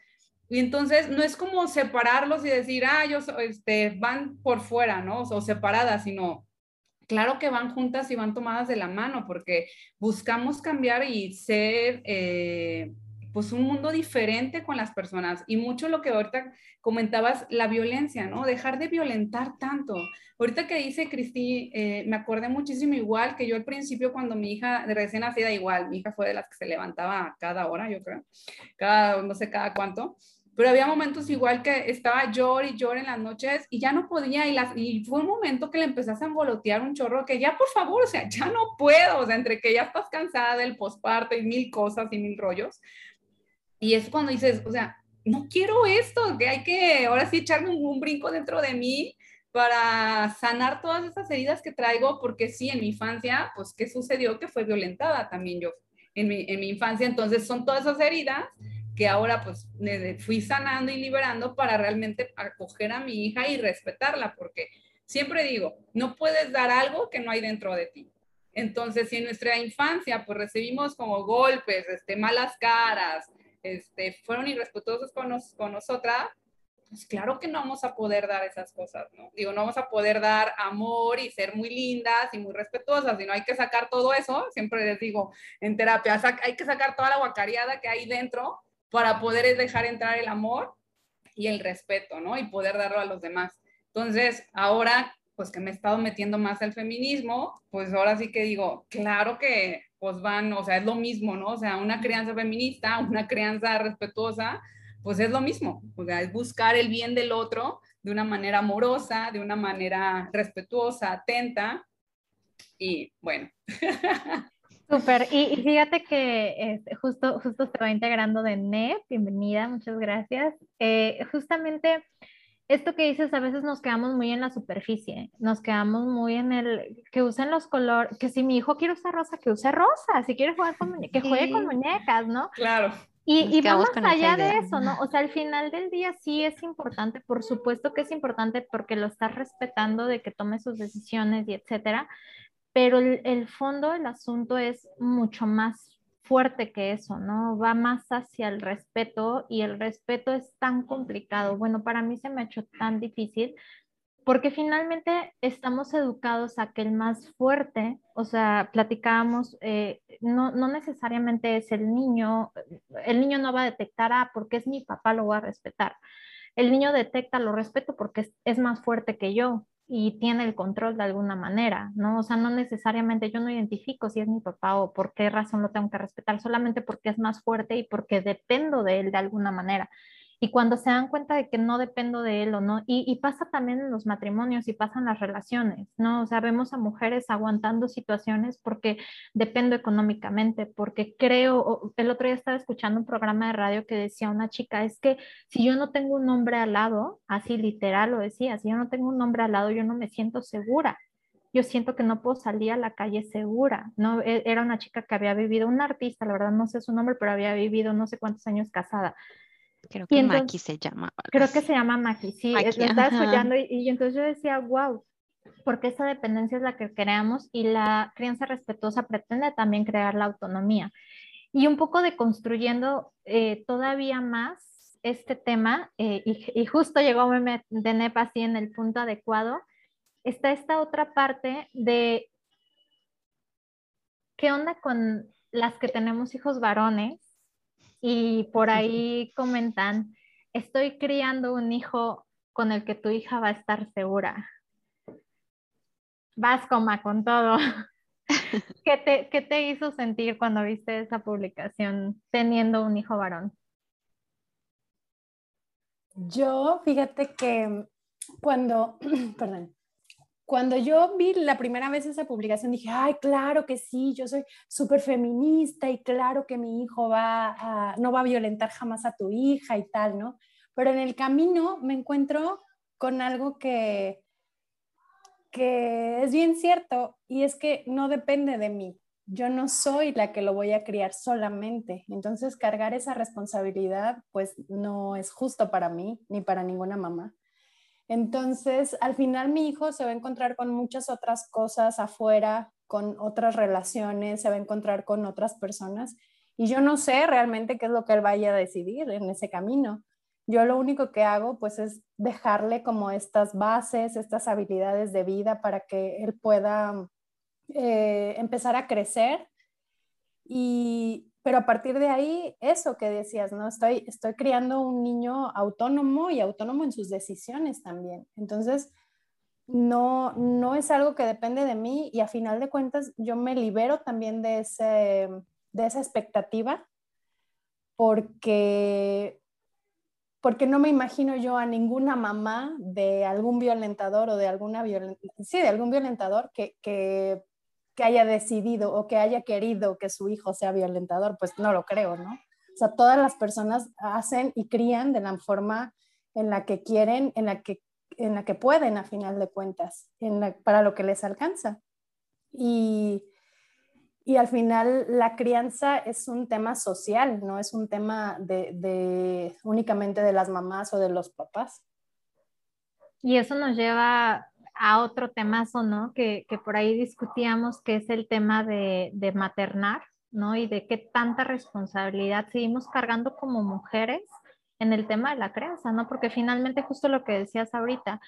Y entonces no es como separarlos y decir, ah, ellos este, van por fuera, ¿no? O separadas, sino claro que van juntas y van tomadas de la mano porque buscamos cambiar y ser eh, pues un mundo diferente con las personas y mucho lo que ahorita comentabas, la violencia, ¿no? Dejar de violentar tanto. Ahorita que dice Cristi, eh, me acordé muchísimo igual que yo al principio cuando mi hija recién nacida igual, mi hija fue de las que se levantaba cada hora, yo creo, cada, no sé cada cuánto, pero había momentos igual que estaba llor y llor en las noches y ya no podía y, las, y fue un momento que le empecé a embolotear un chorro que ya por favor, o sea, ya no puedo, o sea, entre que ya estás cansada del posparto y mil cosas y mil rollos, y es cuando dices, o sea, no quiero esto, que hay que ahora sí echarme un, brinco dentro de mí para sanar todas esas heridas que traigo, porque sí, en mi infancia, pues, ¿qué sucedió? Que fue violentada también yo en mi, en mi infancia. Entonces, son todas esas heridas que ahora, pues, me fui sanando y liberando para realmente acoger a mi hija y respetarla, porque siempre digo, no puedes dar algo que no hay dentro de ti. Entonces, si en nuestra infancia, pues, recibimos como golpes, este, malas caras, este, fueron irrespetuosos con, con nosotras, pues claro que no vamos a poder dar esas cosas, ¿no? Digo, no vamos a poder dar amor y ser muy lindas y muy respetuosas, sino hay que sacar todo eso, siempre les digo en terapia, hay que sacar toda la guacareada que hay dentro para poder dejar entrar el amor y el respeto, ¿no? Y poder darlo a los demás. Entonces, ahora, pues que me he estado metiendo más al feminismo, pues ahora sí que digo, claro que pues van, o sea, es lo mismo, ¿no? O sea, una crianza feminista, una crianza respetuosa, pues es lo mismo, o sea, es buscar el bien del otro de una manera amorosa, de una manera respetuosa, atenta, y bueno. Súper, y, fíjate que este, justo, justo se va integrando de NEP, bienvenida, muchas gracias. Eh, justamente esto que dices, a veces nos quedamos muy en la superficie, nos quedamos muy en el que usen los colores, que si mi hijo quiere usar rosa, que use rosa, si quiere jugar con que juegue con muñecas, ¿no? Claro. Y, y vamos allá de eso, ¿no? O sea, al final del día sí es importante, por supuesto que es importante porque lo estás respetando de que tome sus decisiones y etcétera, pero el, el fondo del asunto es mucho más fuerte que eso, ¿no? Va más hacia el respeto y el respeto es tan complicado. Bueno, para mí se me ha hecho tan difícil porque finalmente estamos educados a que el más fuerte, o sea, platicábamos, eh, no, no, necesariamente es el niño, el niño no va a detectar, ah, porque es mi papá, lo voy a respetar. El niño detecta, lo respeto porque es, es más fuerte que yo, y tiene el control de alguna manera, ¿no? O sea, no necesariamente yo no identifico si es mi papá o por qué razón lo tengo que respetar, solamente porque es más fuerte y porque dependo de él de alguna manera. Y cuando se dan cuenta de que no dependo de él o no, y, pasa también en los matrimonios y pasan las relaciones, ¿no? O sea, vemos a mujeres aguantando situaciones porque dependo económicamente, porque creo, el otro día estaba escuchando un programa de radio que decía una chica, es que si yo no tengo un hombre al lado, así literal lo decía, si yo no tengo un hombre al lado, yo no me siento segura yo siento que no puedo salir a la calle segura, ¿no? E, era una chica que había vivido, una artista, la verdad no sé su nombre, pero había vivido no sé cuántos años casada. Creo que Maki se llama. Creo que se llama Maki, sí. estaba escuchando y, entonces yo decía, wow, porque esa dependencia es la que creamos y la crianza respetuosa pretende también crear la autonomía. Y un poco de construyendo eh, todavía más este tema, eh, y, justo llegó Meme de NEP así en el punto adecuado, está esta otra parte de qué onda con las que tenemos hijos varones y por ahí comentan, estoy criando un hijo con el que tu hija va a estar segura. Vas coma con todo. ¿Qué te, ¿Qué te hizo sentir cuando viste esa publicación teniendo un hijo varón? Yo, fíjate que cuando, perdón, cuando yo vi la primera vez esa publicación, dije, ay, claro que sí, yo soy súper feminista y claro que mi hijo va no va a violentar jamás a tu hija y tal, ¿no? pero en el camino me encuentro con algo que, que es bien cierto y es que no depende de mí. Yo no soy la que lo voy a criar solamente. Entonces cargar esa responsabilidad pues no es justo para mí ni para ninguna mamá. Entonces, al final mi hijo se va a encontrar con muchas otras cosas afuera, con otras relaciones, se va a encontrar con otras personas y yo no sé realmente qué es lo que él vaya a decidir en ese camino. Yo lo único que hago pues es dejarle como estas bases, estas habilidades de vida para que él pueda eh, empezar a crecer. Y, pero a partir de ahí, eso que decías, ¿no? Estoy, estoy criando un niño autónomo y autónomo en sus decisiones también. Entonces, no, no es algo que depende de mí y a final de cuentas yo me libero también de, ese, de esa expectativa porque porque no me imagino yo a ninguna mamá de algún violentador o de alguna sí, de algún violentador que, que, que, haya decidido o que haya querido que su hijo sea violentador, pues no lo creo, ¿no? O sea, todas las personas hacen y crían de la forma en la que quieren, en la que, en la que pueden, a final de cuentas, en para lo que les alcanza. Y, y al final la crianza es un tema social, no es un tema de, únicamente de las mamás o de los papás. Y eso nos lleva a otro temazo, ¿no? Que, por ahí discutíamos, que es el tema de, de, maternar, ¿no? Y de qué tanta responsabilidad seguimos cargando como mujeres en el tema de la crianza, ¿no? Porque finalmente justo lo que decías ahorita,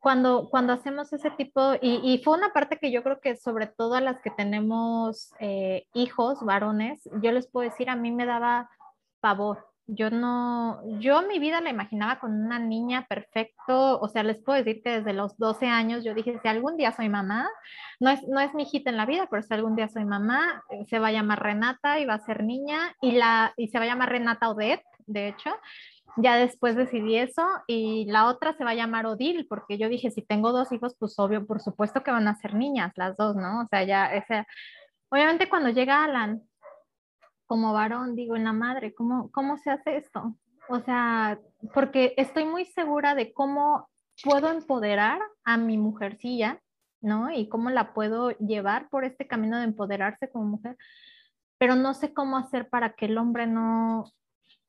cuando, cuando hacemos ese tipo, y, y, fue una parte que yo creo que sobre todo a las que tenemos eh, hijos, varones, yo les puedo decir, a mí me daba pavor. Yo no, yo mi vida la imaginaba con una niña perfecto, o sea, les puedo decir desde los 12 años yo dije, si algún día soy mamá, no es, no es mi hijita en la vida, pero si algún día soy mamá, eh, se va a llamar Renata y va a ser niña, y, la, y se va a llamar Renata Odette, de hecho, ya después decidí eso y la otra se va a llamar Odil, porque yo dije, si tengo dos hijos, pues obvio, por supuesto que van a ser niñas las dos, ¿no? O sea, ya, ese... obviamente cuando llega Alan como varón, digo, en la madre, ¿cómo, ¿cómo se hace esto? O sea, porque estoy muy segura de cómo puedo empoderar a mi mujercilla, ¿no? Y cómo la puedo llevar por este camino de empoderarse como mujer, pero no sé cómo hacer para que el hombre no,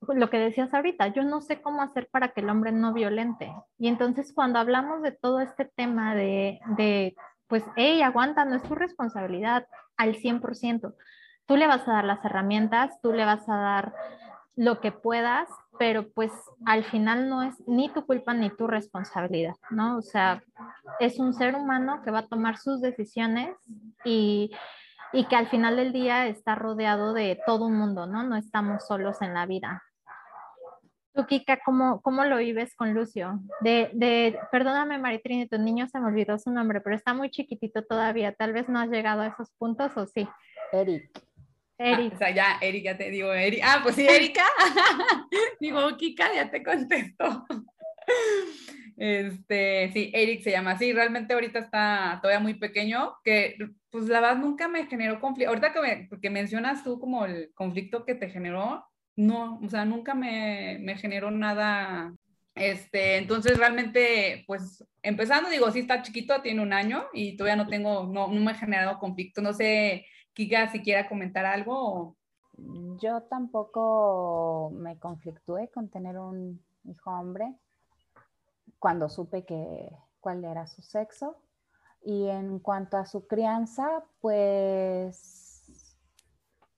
lo que decías ahorita, yo no sé cómo hacer para que el hombre no violente. Y entonces cuando hablamos de todo este tema de, de pues, hey, aguanta, no es tu responsabilidad al 100%. Tú le vas a dar las herramientas, tú le vas a dar lo que puedas, pero pues al final no es ni tu culpa ni tu responsabilidad, ¿no? O sea, es un ser humano que va a tomar sus decisiones y, y que al final del día está rodeado de todo un mundo, ¿no? No estamos solos en la vida. Tú, Kika, ¿cómo, ¿cómo, lo vives con Lucio? De, de, perdóname, Maritrini, tu niño se me olvidó su nombre, pero está muy chiquitito todavía. Tal vez no has llegado a esos puntos o sí. Eric. Eric. Ah, o sea, ya, Eric, ya te digo, Eric. Ah, pues sí, Erika. digo, Kika, ya te contesto. Este, sí, Eric se llama así. Realmente ahorita está todavía muy pequeño, que pues la verdad nunca me generó conflicto. Ahorita que, que mencionas tú como el conflicto que te generó, no, o sea, nunca me, me generó nada. Este, entonces realmente, pues empezando, digo, sí está chiquito, tiene un año y todavía no tengo, no, no me ha generado conflicto. No sé, Kika, si quiera comentar algo. Yo tampoco me conflictué con tener un hijo hombre cuando supe que cuál era su sexo. Y en cuanto a su crianza, pues,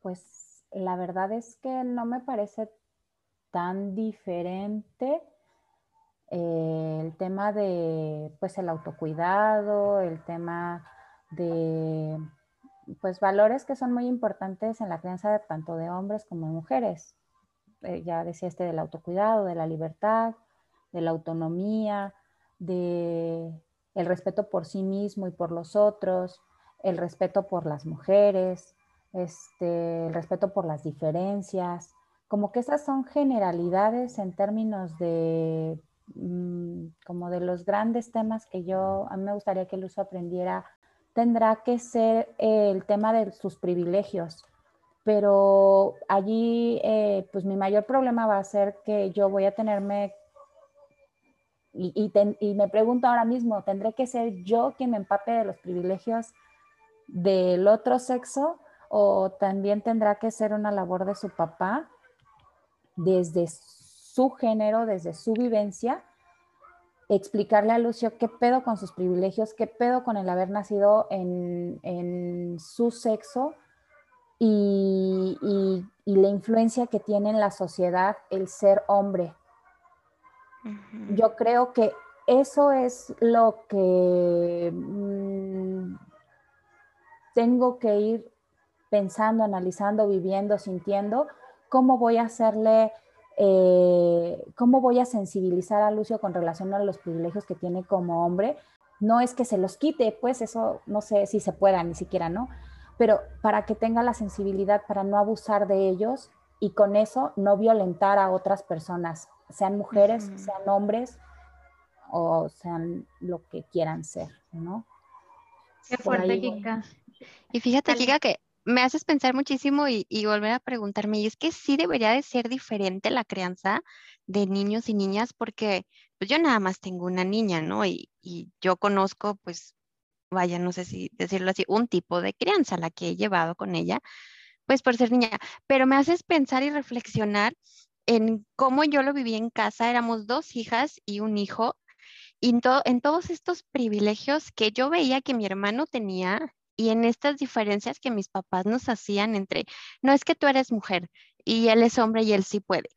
pues la verdad es que no me parece tan diferente eh, el tema de pues el autocuidado, el tema de pues valores que son muy importantes en la crianza tanto de hombres como de mujeres. Eh, ya decía este del autocuidado, de la libertad, de la autonomía, de el respeto por sí mismo y por los otros, el respeto por las mujeres, este, el respeto por las diferencias, como que esas son generalidades en términos de mm, como de los grandes temas que yo, a me gustaría que el uso aprendiera, tendrá que ser el tema de sus privilegios. Pero allí, eh, pues mi mayor problema va a ser que yo voy a tenerme y, me pregunto ahora mismo, ¿tendré que ser yo quien me empape de los privilegios del otro sexo o también tendrá que ser una labor de su papá desde su género, desde su vivencia, explicarle a Lucio qué pedo con sus privilegios, qué pedo con el haber nacido en, su sexo y, la influencia que tiene en la sociedad el ser hombre. Yo creo que eso es lo que mm, tengo que ir pensando, analizando, viviendo, sintiendo, cómo voy a hacerle, eh, cómo voy a sensibilizar a Lucio con relación a los privilegios que tiene como hombre. No es que se los quite, pues eso no sé si se pueda ni siquiera, ¿no? Pero para que tenga la sensibilidad para no abusar de ellos y con eso no violentar a otras personas, sean mujeres, sean hombres o sean lo que quieran ser, ¿no? Qué fuerte, Kika. Y fíjate, Kika, que me haces pensar muchísimo y, volver a preguntarme, y es que sí debería de ser diferente la crianza de niños y niñas, porque pues yo nada más tengo una niña, ¿no? Y, yo conozco, pues, vaya, no sé si decirlo así, un tipo de crianza, la que he llevado con ella, pues por ser niña, pero me haces pensar y reflexionar en cómo yo lo viví en casa, éramos dos hijas y un hijo, y en todos estos privilegios que yo veía que mi hermano tenía y en estas diferencias que mis papás nos hacían entre, no es que tú eres mujer y él es hombre y él sí puede.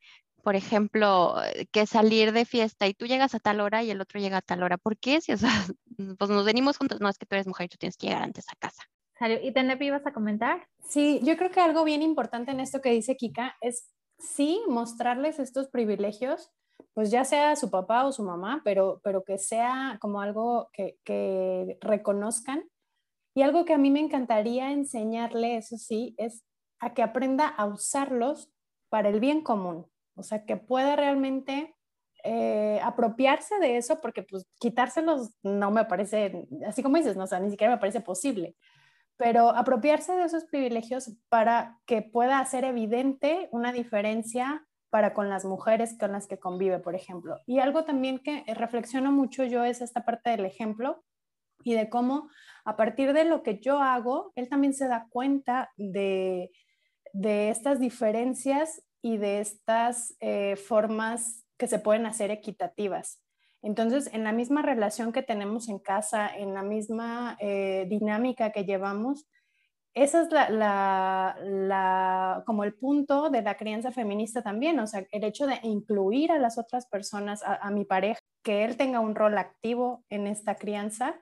Por ejemplo, eh, que salir de fiesta y tú llegas a tal hora y el otro llega a tal hora. ¿Por qué? Si, o sea, pues nos venimos juntos, no es que tú eres mujer y tú tienes que llegar antes a casa. ¿Y Tenepi ibas a comentar? Sí, yo creo que algo bien importante en esto que dice Kika es sí mostrarles estos privilegios, pues ya sea su papá o su mamá, pero, pero que sea como algo que, que reconozcan y algo que a mí me encantaría enseñarle, eso sí, es a que aprenda a usarlos para el bien común, o sea, que pueda realmente eh, apropiarse de eso, porque pues quitárselos no me parece, así como dices, no, o sea, ni siquiera me parece posible, pero apropiarse de esos privilegios para que pueda hacer evidente una diferencia para con las mujeres con las que convive, por ejemplo. Y algo también que reflexiono mucho yo es esta parte del ejemplo y de cómo a partir de lo que yo hago, él también se da cuenta de, estas diferencias y de estas eh, formas que se pueden hacer equitativas. Entonces, en la misma relación que tenemos en casa, en la misma eh, dinámica que llevamos, esa es como el punto de la crianza feminista también, o sea, el hecho de incluir a las otras personas, a mi pareja, que él tenga un rol activo en esta crianza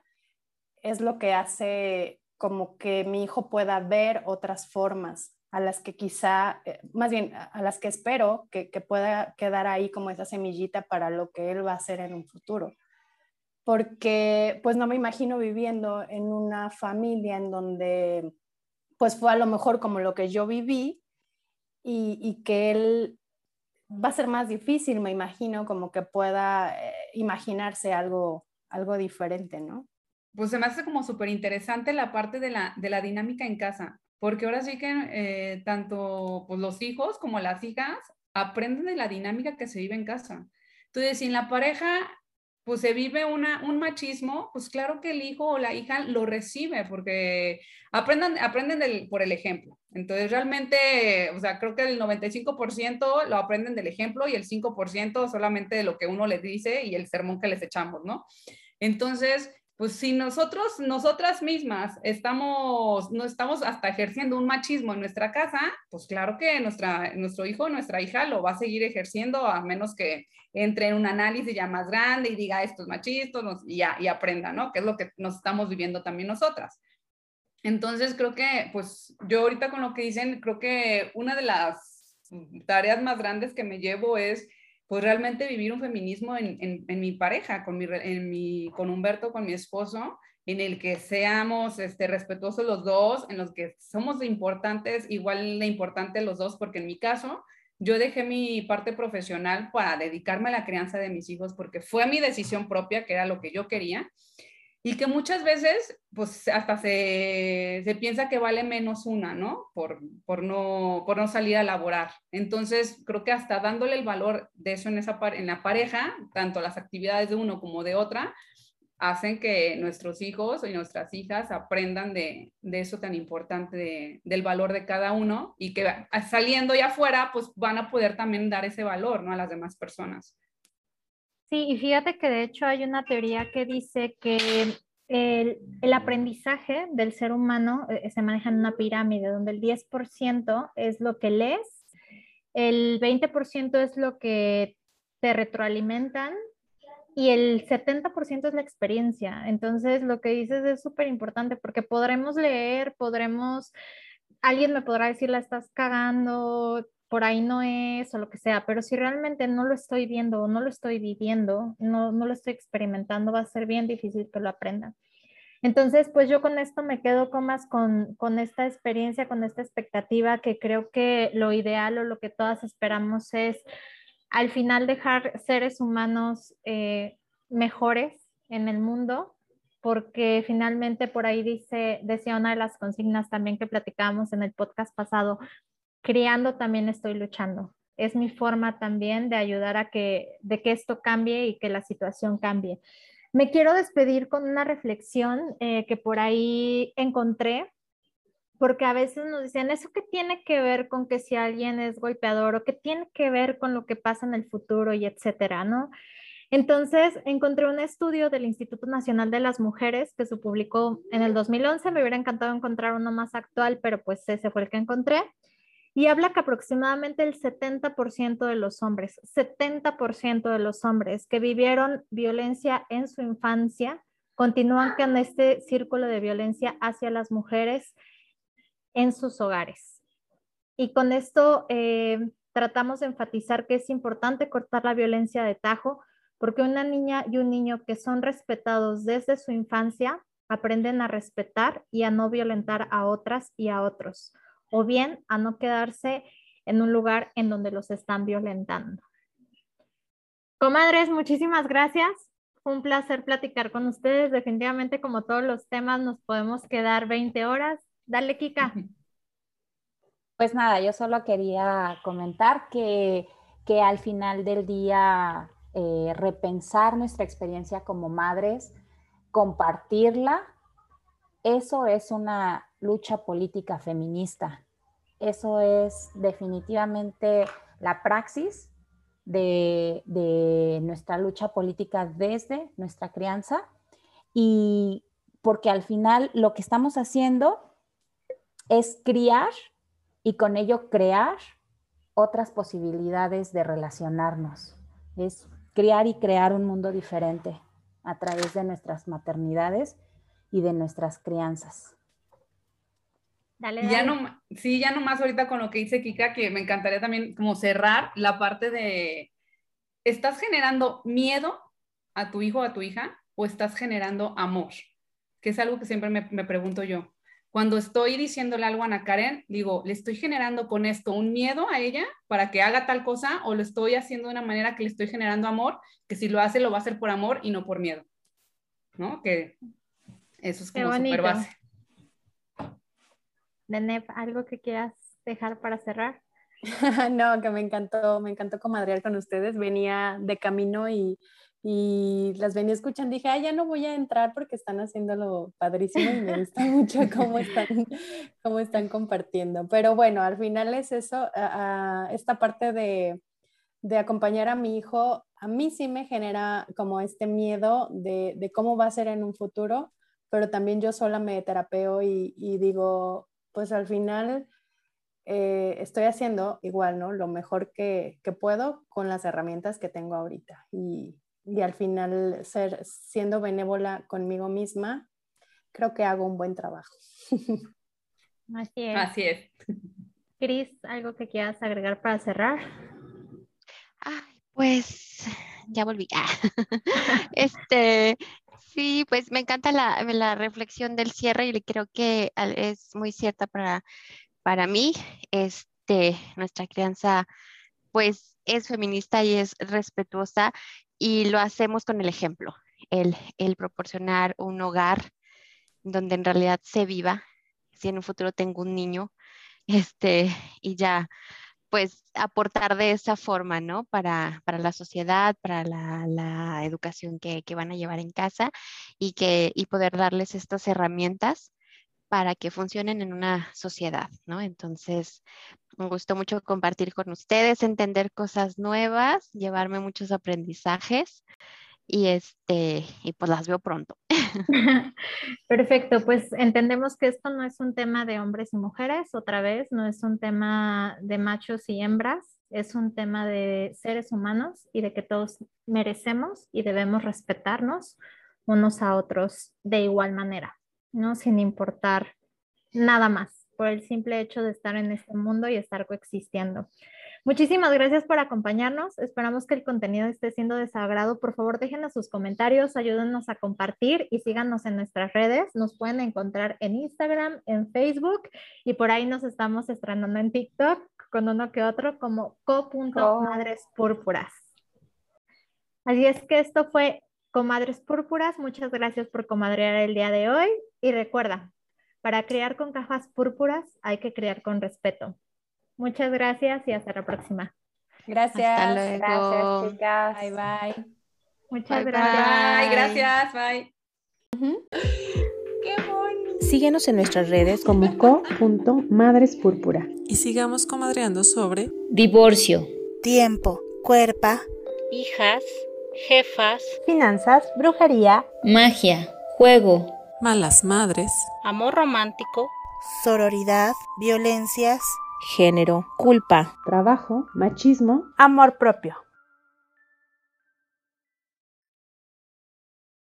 es lo que hace como que mi hijo pueda ver otras formas a las que quizá, eh, más bien a las que espero que, pueda quedar ahí como esa semillita para lo que él va a hacer en un futuro. Porque pues no me imagino viviendo en una familia en donde pues fue a lo mejor como lo que yo viví y, que él va a ser más difícil, me imagino, como que pueda eh, imaginarse algo, algo diferente, ¿no? Pues se me hace como súper interesante la parte de la, de la dinámica en casa, porque ahora sí que eh, tanto pues, los hijos como las hijas aprenden de la dinámica que se vive en casa. Entonces, si en la pareja pues se vive una, un machismo, pues claro que el hijo o la hija lo recibe porque aprendan, aprenden del, por el ejemplo. Entonces realmente, o sea, creo que el 95% lo aprenden del ejemplo y el 5% solamente de lo que uno les dice y el sermón que les echamos, ¿no? Entonces, pues si nosotros, nosotras mismas estamos, no estamos hasta ejerciendo un machismo en nuestra casa, pues claro que nuestra, nuestro hijo nuestra hija lo va a seguir ejerciendo a menos que entre en un análisis ya más grande y diga esto es machista y, y aprenda, ¿no? Que es lo que nos estamos viviendo también nosotras. Entonces creo que, pues yo ahorita con lo que dicen, creo que una de las tareas más grandes que me llevo es pues realmente vivir un feminismo en, en, mi pareja, con, mi, en mi, con Humberto, con mi esposo, en el que seamos este, respetuosos los dos, en los que somos importantes, igual de importante los dos, porque en mi caso, yo dejé mi parte profesional para dedicarme a la crianza de mis hijos, porque fue mi decisión propia, que era lo que yo quería. Y que muchas veces, pues hasta se, se piensa que vale menos una, ¿no? Por, por ¿no? por no salir a laborar. Entonces, creo que hasta dándole el valor de eso en, esa, en la pareja, tanto las actividades de uno como de otra, hacen que nuestros hijos y nuestras hijas aprendan de, de eso tan importante, del valor de cada uno y que saliendo ya afuera, pues van a poder también dar ese valor, ¿no? A las demás personas. Sí, y fíjate que de hecho hay una teoría que dice que el, el aprendizaje del ser humano eh, se maneja en una pirámide donde el 10% es lo que lees, el 20% es lo que te retroalimentan y el 70% es la experiencia. Entonces, lo que dices es súper importante porque podremos leer, podremos, alguien me podrá decir, la estás cagando, por ahí no es o lo que sea, pero si realmente no lo estoy viendo o no lo estoy viviendo, no, no lo estoy experimentando, va a ser bien difícil que lo aprenda. Entonces, pues yo con esto me quedo con más con, con esta experiencia, con esta expectativa que creo que lo ideal o lo que todas esperamos es al final dejar seres humanos eh, mejores en el mundo, porque finalmente por ahí dice, decía una de las consignas también que platicábamos en el podcast pasado, criando también estoy luchando. Es mi forma también de ayudar a que, de que esto cambie y que la situación cambie. Me quiero despedir con una reflexión eh, que por ahí encontré, porque a veces nos dicen, ¿eso qué tiene que ver con que si alguien es golpeador o qué tiene que ver con lo que pasa en el futuro y etcétera, ¿no? Entonces, encontré un estudio del Instituto Nacional de las Mujeres que se publicó en el 2011. Me hubiera encantado encontrar uno más actual, pero pues ese fue el que encontré y habla que aproximadamente el 70% de los hombres, 70% de los hombres que vivieron violencia en su infancia continúan con este círculo de violencia hacia las mujeres en sus hogares. Y con esto eh, tratamos de enfatizar que es importante cortar la violencia de tajo, porque una niña y un niño que son respetados desde su infancia aprenden a respetar y a no violentar a otras y a otros o bien a no quedarse en un lugar en donde los están violentando. Comadres, muchísimas gracias. Un placer platicar con ustedes. Definitivamente, como todos los temas, nos podemos quedar 20 horas. Dale, Kika. Pues nada, yo solo quería comentar que, que al final del día eh, repensar nuestra experiencia como madres, compartirla, eso es una lucha política feminista. Eso es definitivamente la praxis de, nuestra lucha política desde nuestra crianza y porque al final lo que estamos haciendo es criar y con ello crear otras posibilidades de relacionarnos. Es criar y crear un mundo diferente a través de nuestras maternidades y de nuestras crianzas. Dale, Ya no, sí, ya nomás ahorita con lo que dice Kika, que me encantaría también como cerrar la parte de, ¿estás generando miedo a tu hijo o a tu hija o estás generando amor? Que es algo que siempre me, me pregunto yo. Cuando estoy diciéndole algo a Ana Karen, digo, ¿le estoy generando con esto un miedo a ella para que haga tal cosa o lo estoy haciendo de una manera que le estoy generando amor, que si lo hace, lo va a hacer por amor y no por miedo? ¿No? Que eso es como súper base. Denep, ¿algo que quieras dejar para cerrar? no, que me encantó, me encantó comadrear con ustedes. Venía de camino y, y las venía escuchando. Dije, ah, ya no voy a entrar porque están haciéndolo padrísimo y me gusta mucho cómo están, cómo están compartiendo. Pero bueno, al final es eso, esta parte de, de, acompañar a mi hijo, a mí sí me genera como este miedo de, de, cómo va a ser en un futuro, pero también yo sola me terapeo y, y digo, pues al final eh, estoy haciendo igual, ¿no? Lo mejor que, puedo con las herramientas que tengo ahorita. Y, al final, ser, siendo benévola conmigo misma, creo que hago un buen trabajo. Así es. Así es. Cris, ¿algo que quieras agregar para cerrar? Ay, pues ya volví. este, Sí, pues me encanta la, reflexión del cierre y creo que es muy cierta para, para mí. Este, nuestra crianza pues es feminista y es respetuosa y lo hacemos con el ejemplo. el, el proporcionar un hogar donde en realidad se viva. Si en un futuro tengo un niño, este, y ya, pues aportar de esa forma, ¿no? Para, para la sociedad, para la, la educación que, que, van a llevar en casa y, que, y poder darles estas herramientas para que funcionen en una sociedad, ¿no? Entonces, me gustó mucho compartir con ustedes, entender cosas nuevas, llevarme muchos aprendizajes y este y pues las veo pronto. Perfecto, pues entendemos que esto no es un tema de hombres y mujeres, otra vez, no es un tema de machos y hembras, es un tema de seres humanos y de que todos merecemos y debemos respetarnos unos a otros de igual manera, ¿no? Sin importar nada más, por el simple hecho de estar en este mundo y estar coexistiendo. Muchísimas gracias por acompañarnos. Esperamos que el contenido esté siendo de Por favor, déjenos sus comentarios, ayúdenos a compartir y síganos en nuestras redes. Nos pueden encontrar en Instagram, en Facebook y por ahí nos estamos estrenando en TikTok con uno que otro como co.madrespúrpuras. Así es que esto fue Comadres Púrpuras. Muchas gracias por comadrear el día de hoy y recuerda, para crear con cajas púrpuras hay que crear con respeto. Muchas gracias y hasta la próxima. Gracias. Hasta luego. Gracias, chicas. Bye, bye. Muchas Bye, gracias. bye. Gracias. Bye. Qué bonito. Síguenos en nuestras redes como co.madrespúrpura. Y sigamos comadreando sobre divorcio, tiempo, cuerpa, hijas, jefas, finanzas, brujería, magia, juego, malas madres, amor romántico, sororidad, violencias, género, culpa, Trabajo, machismo, amor propio.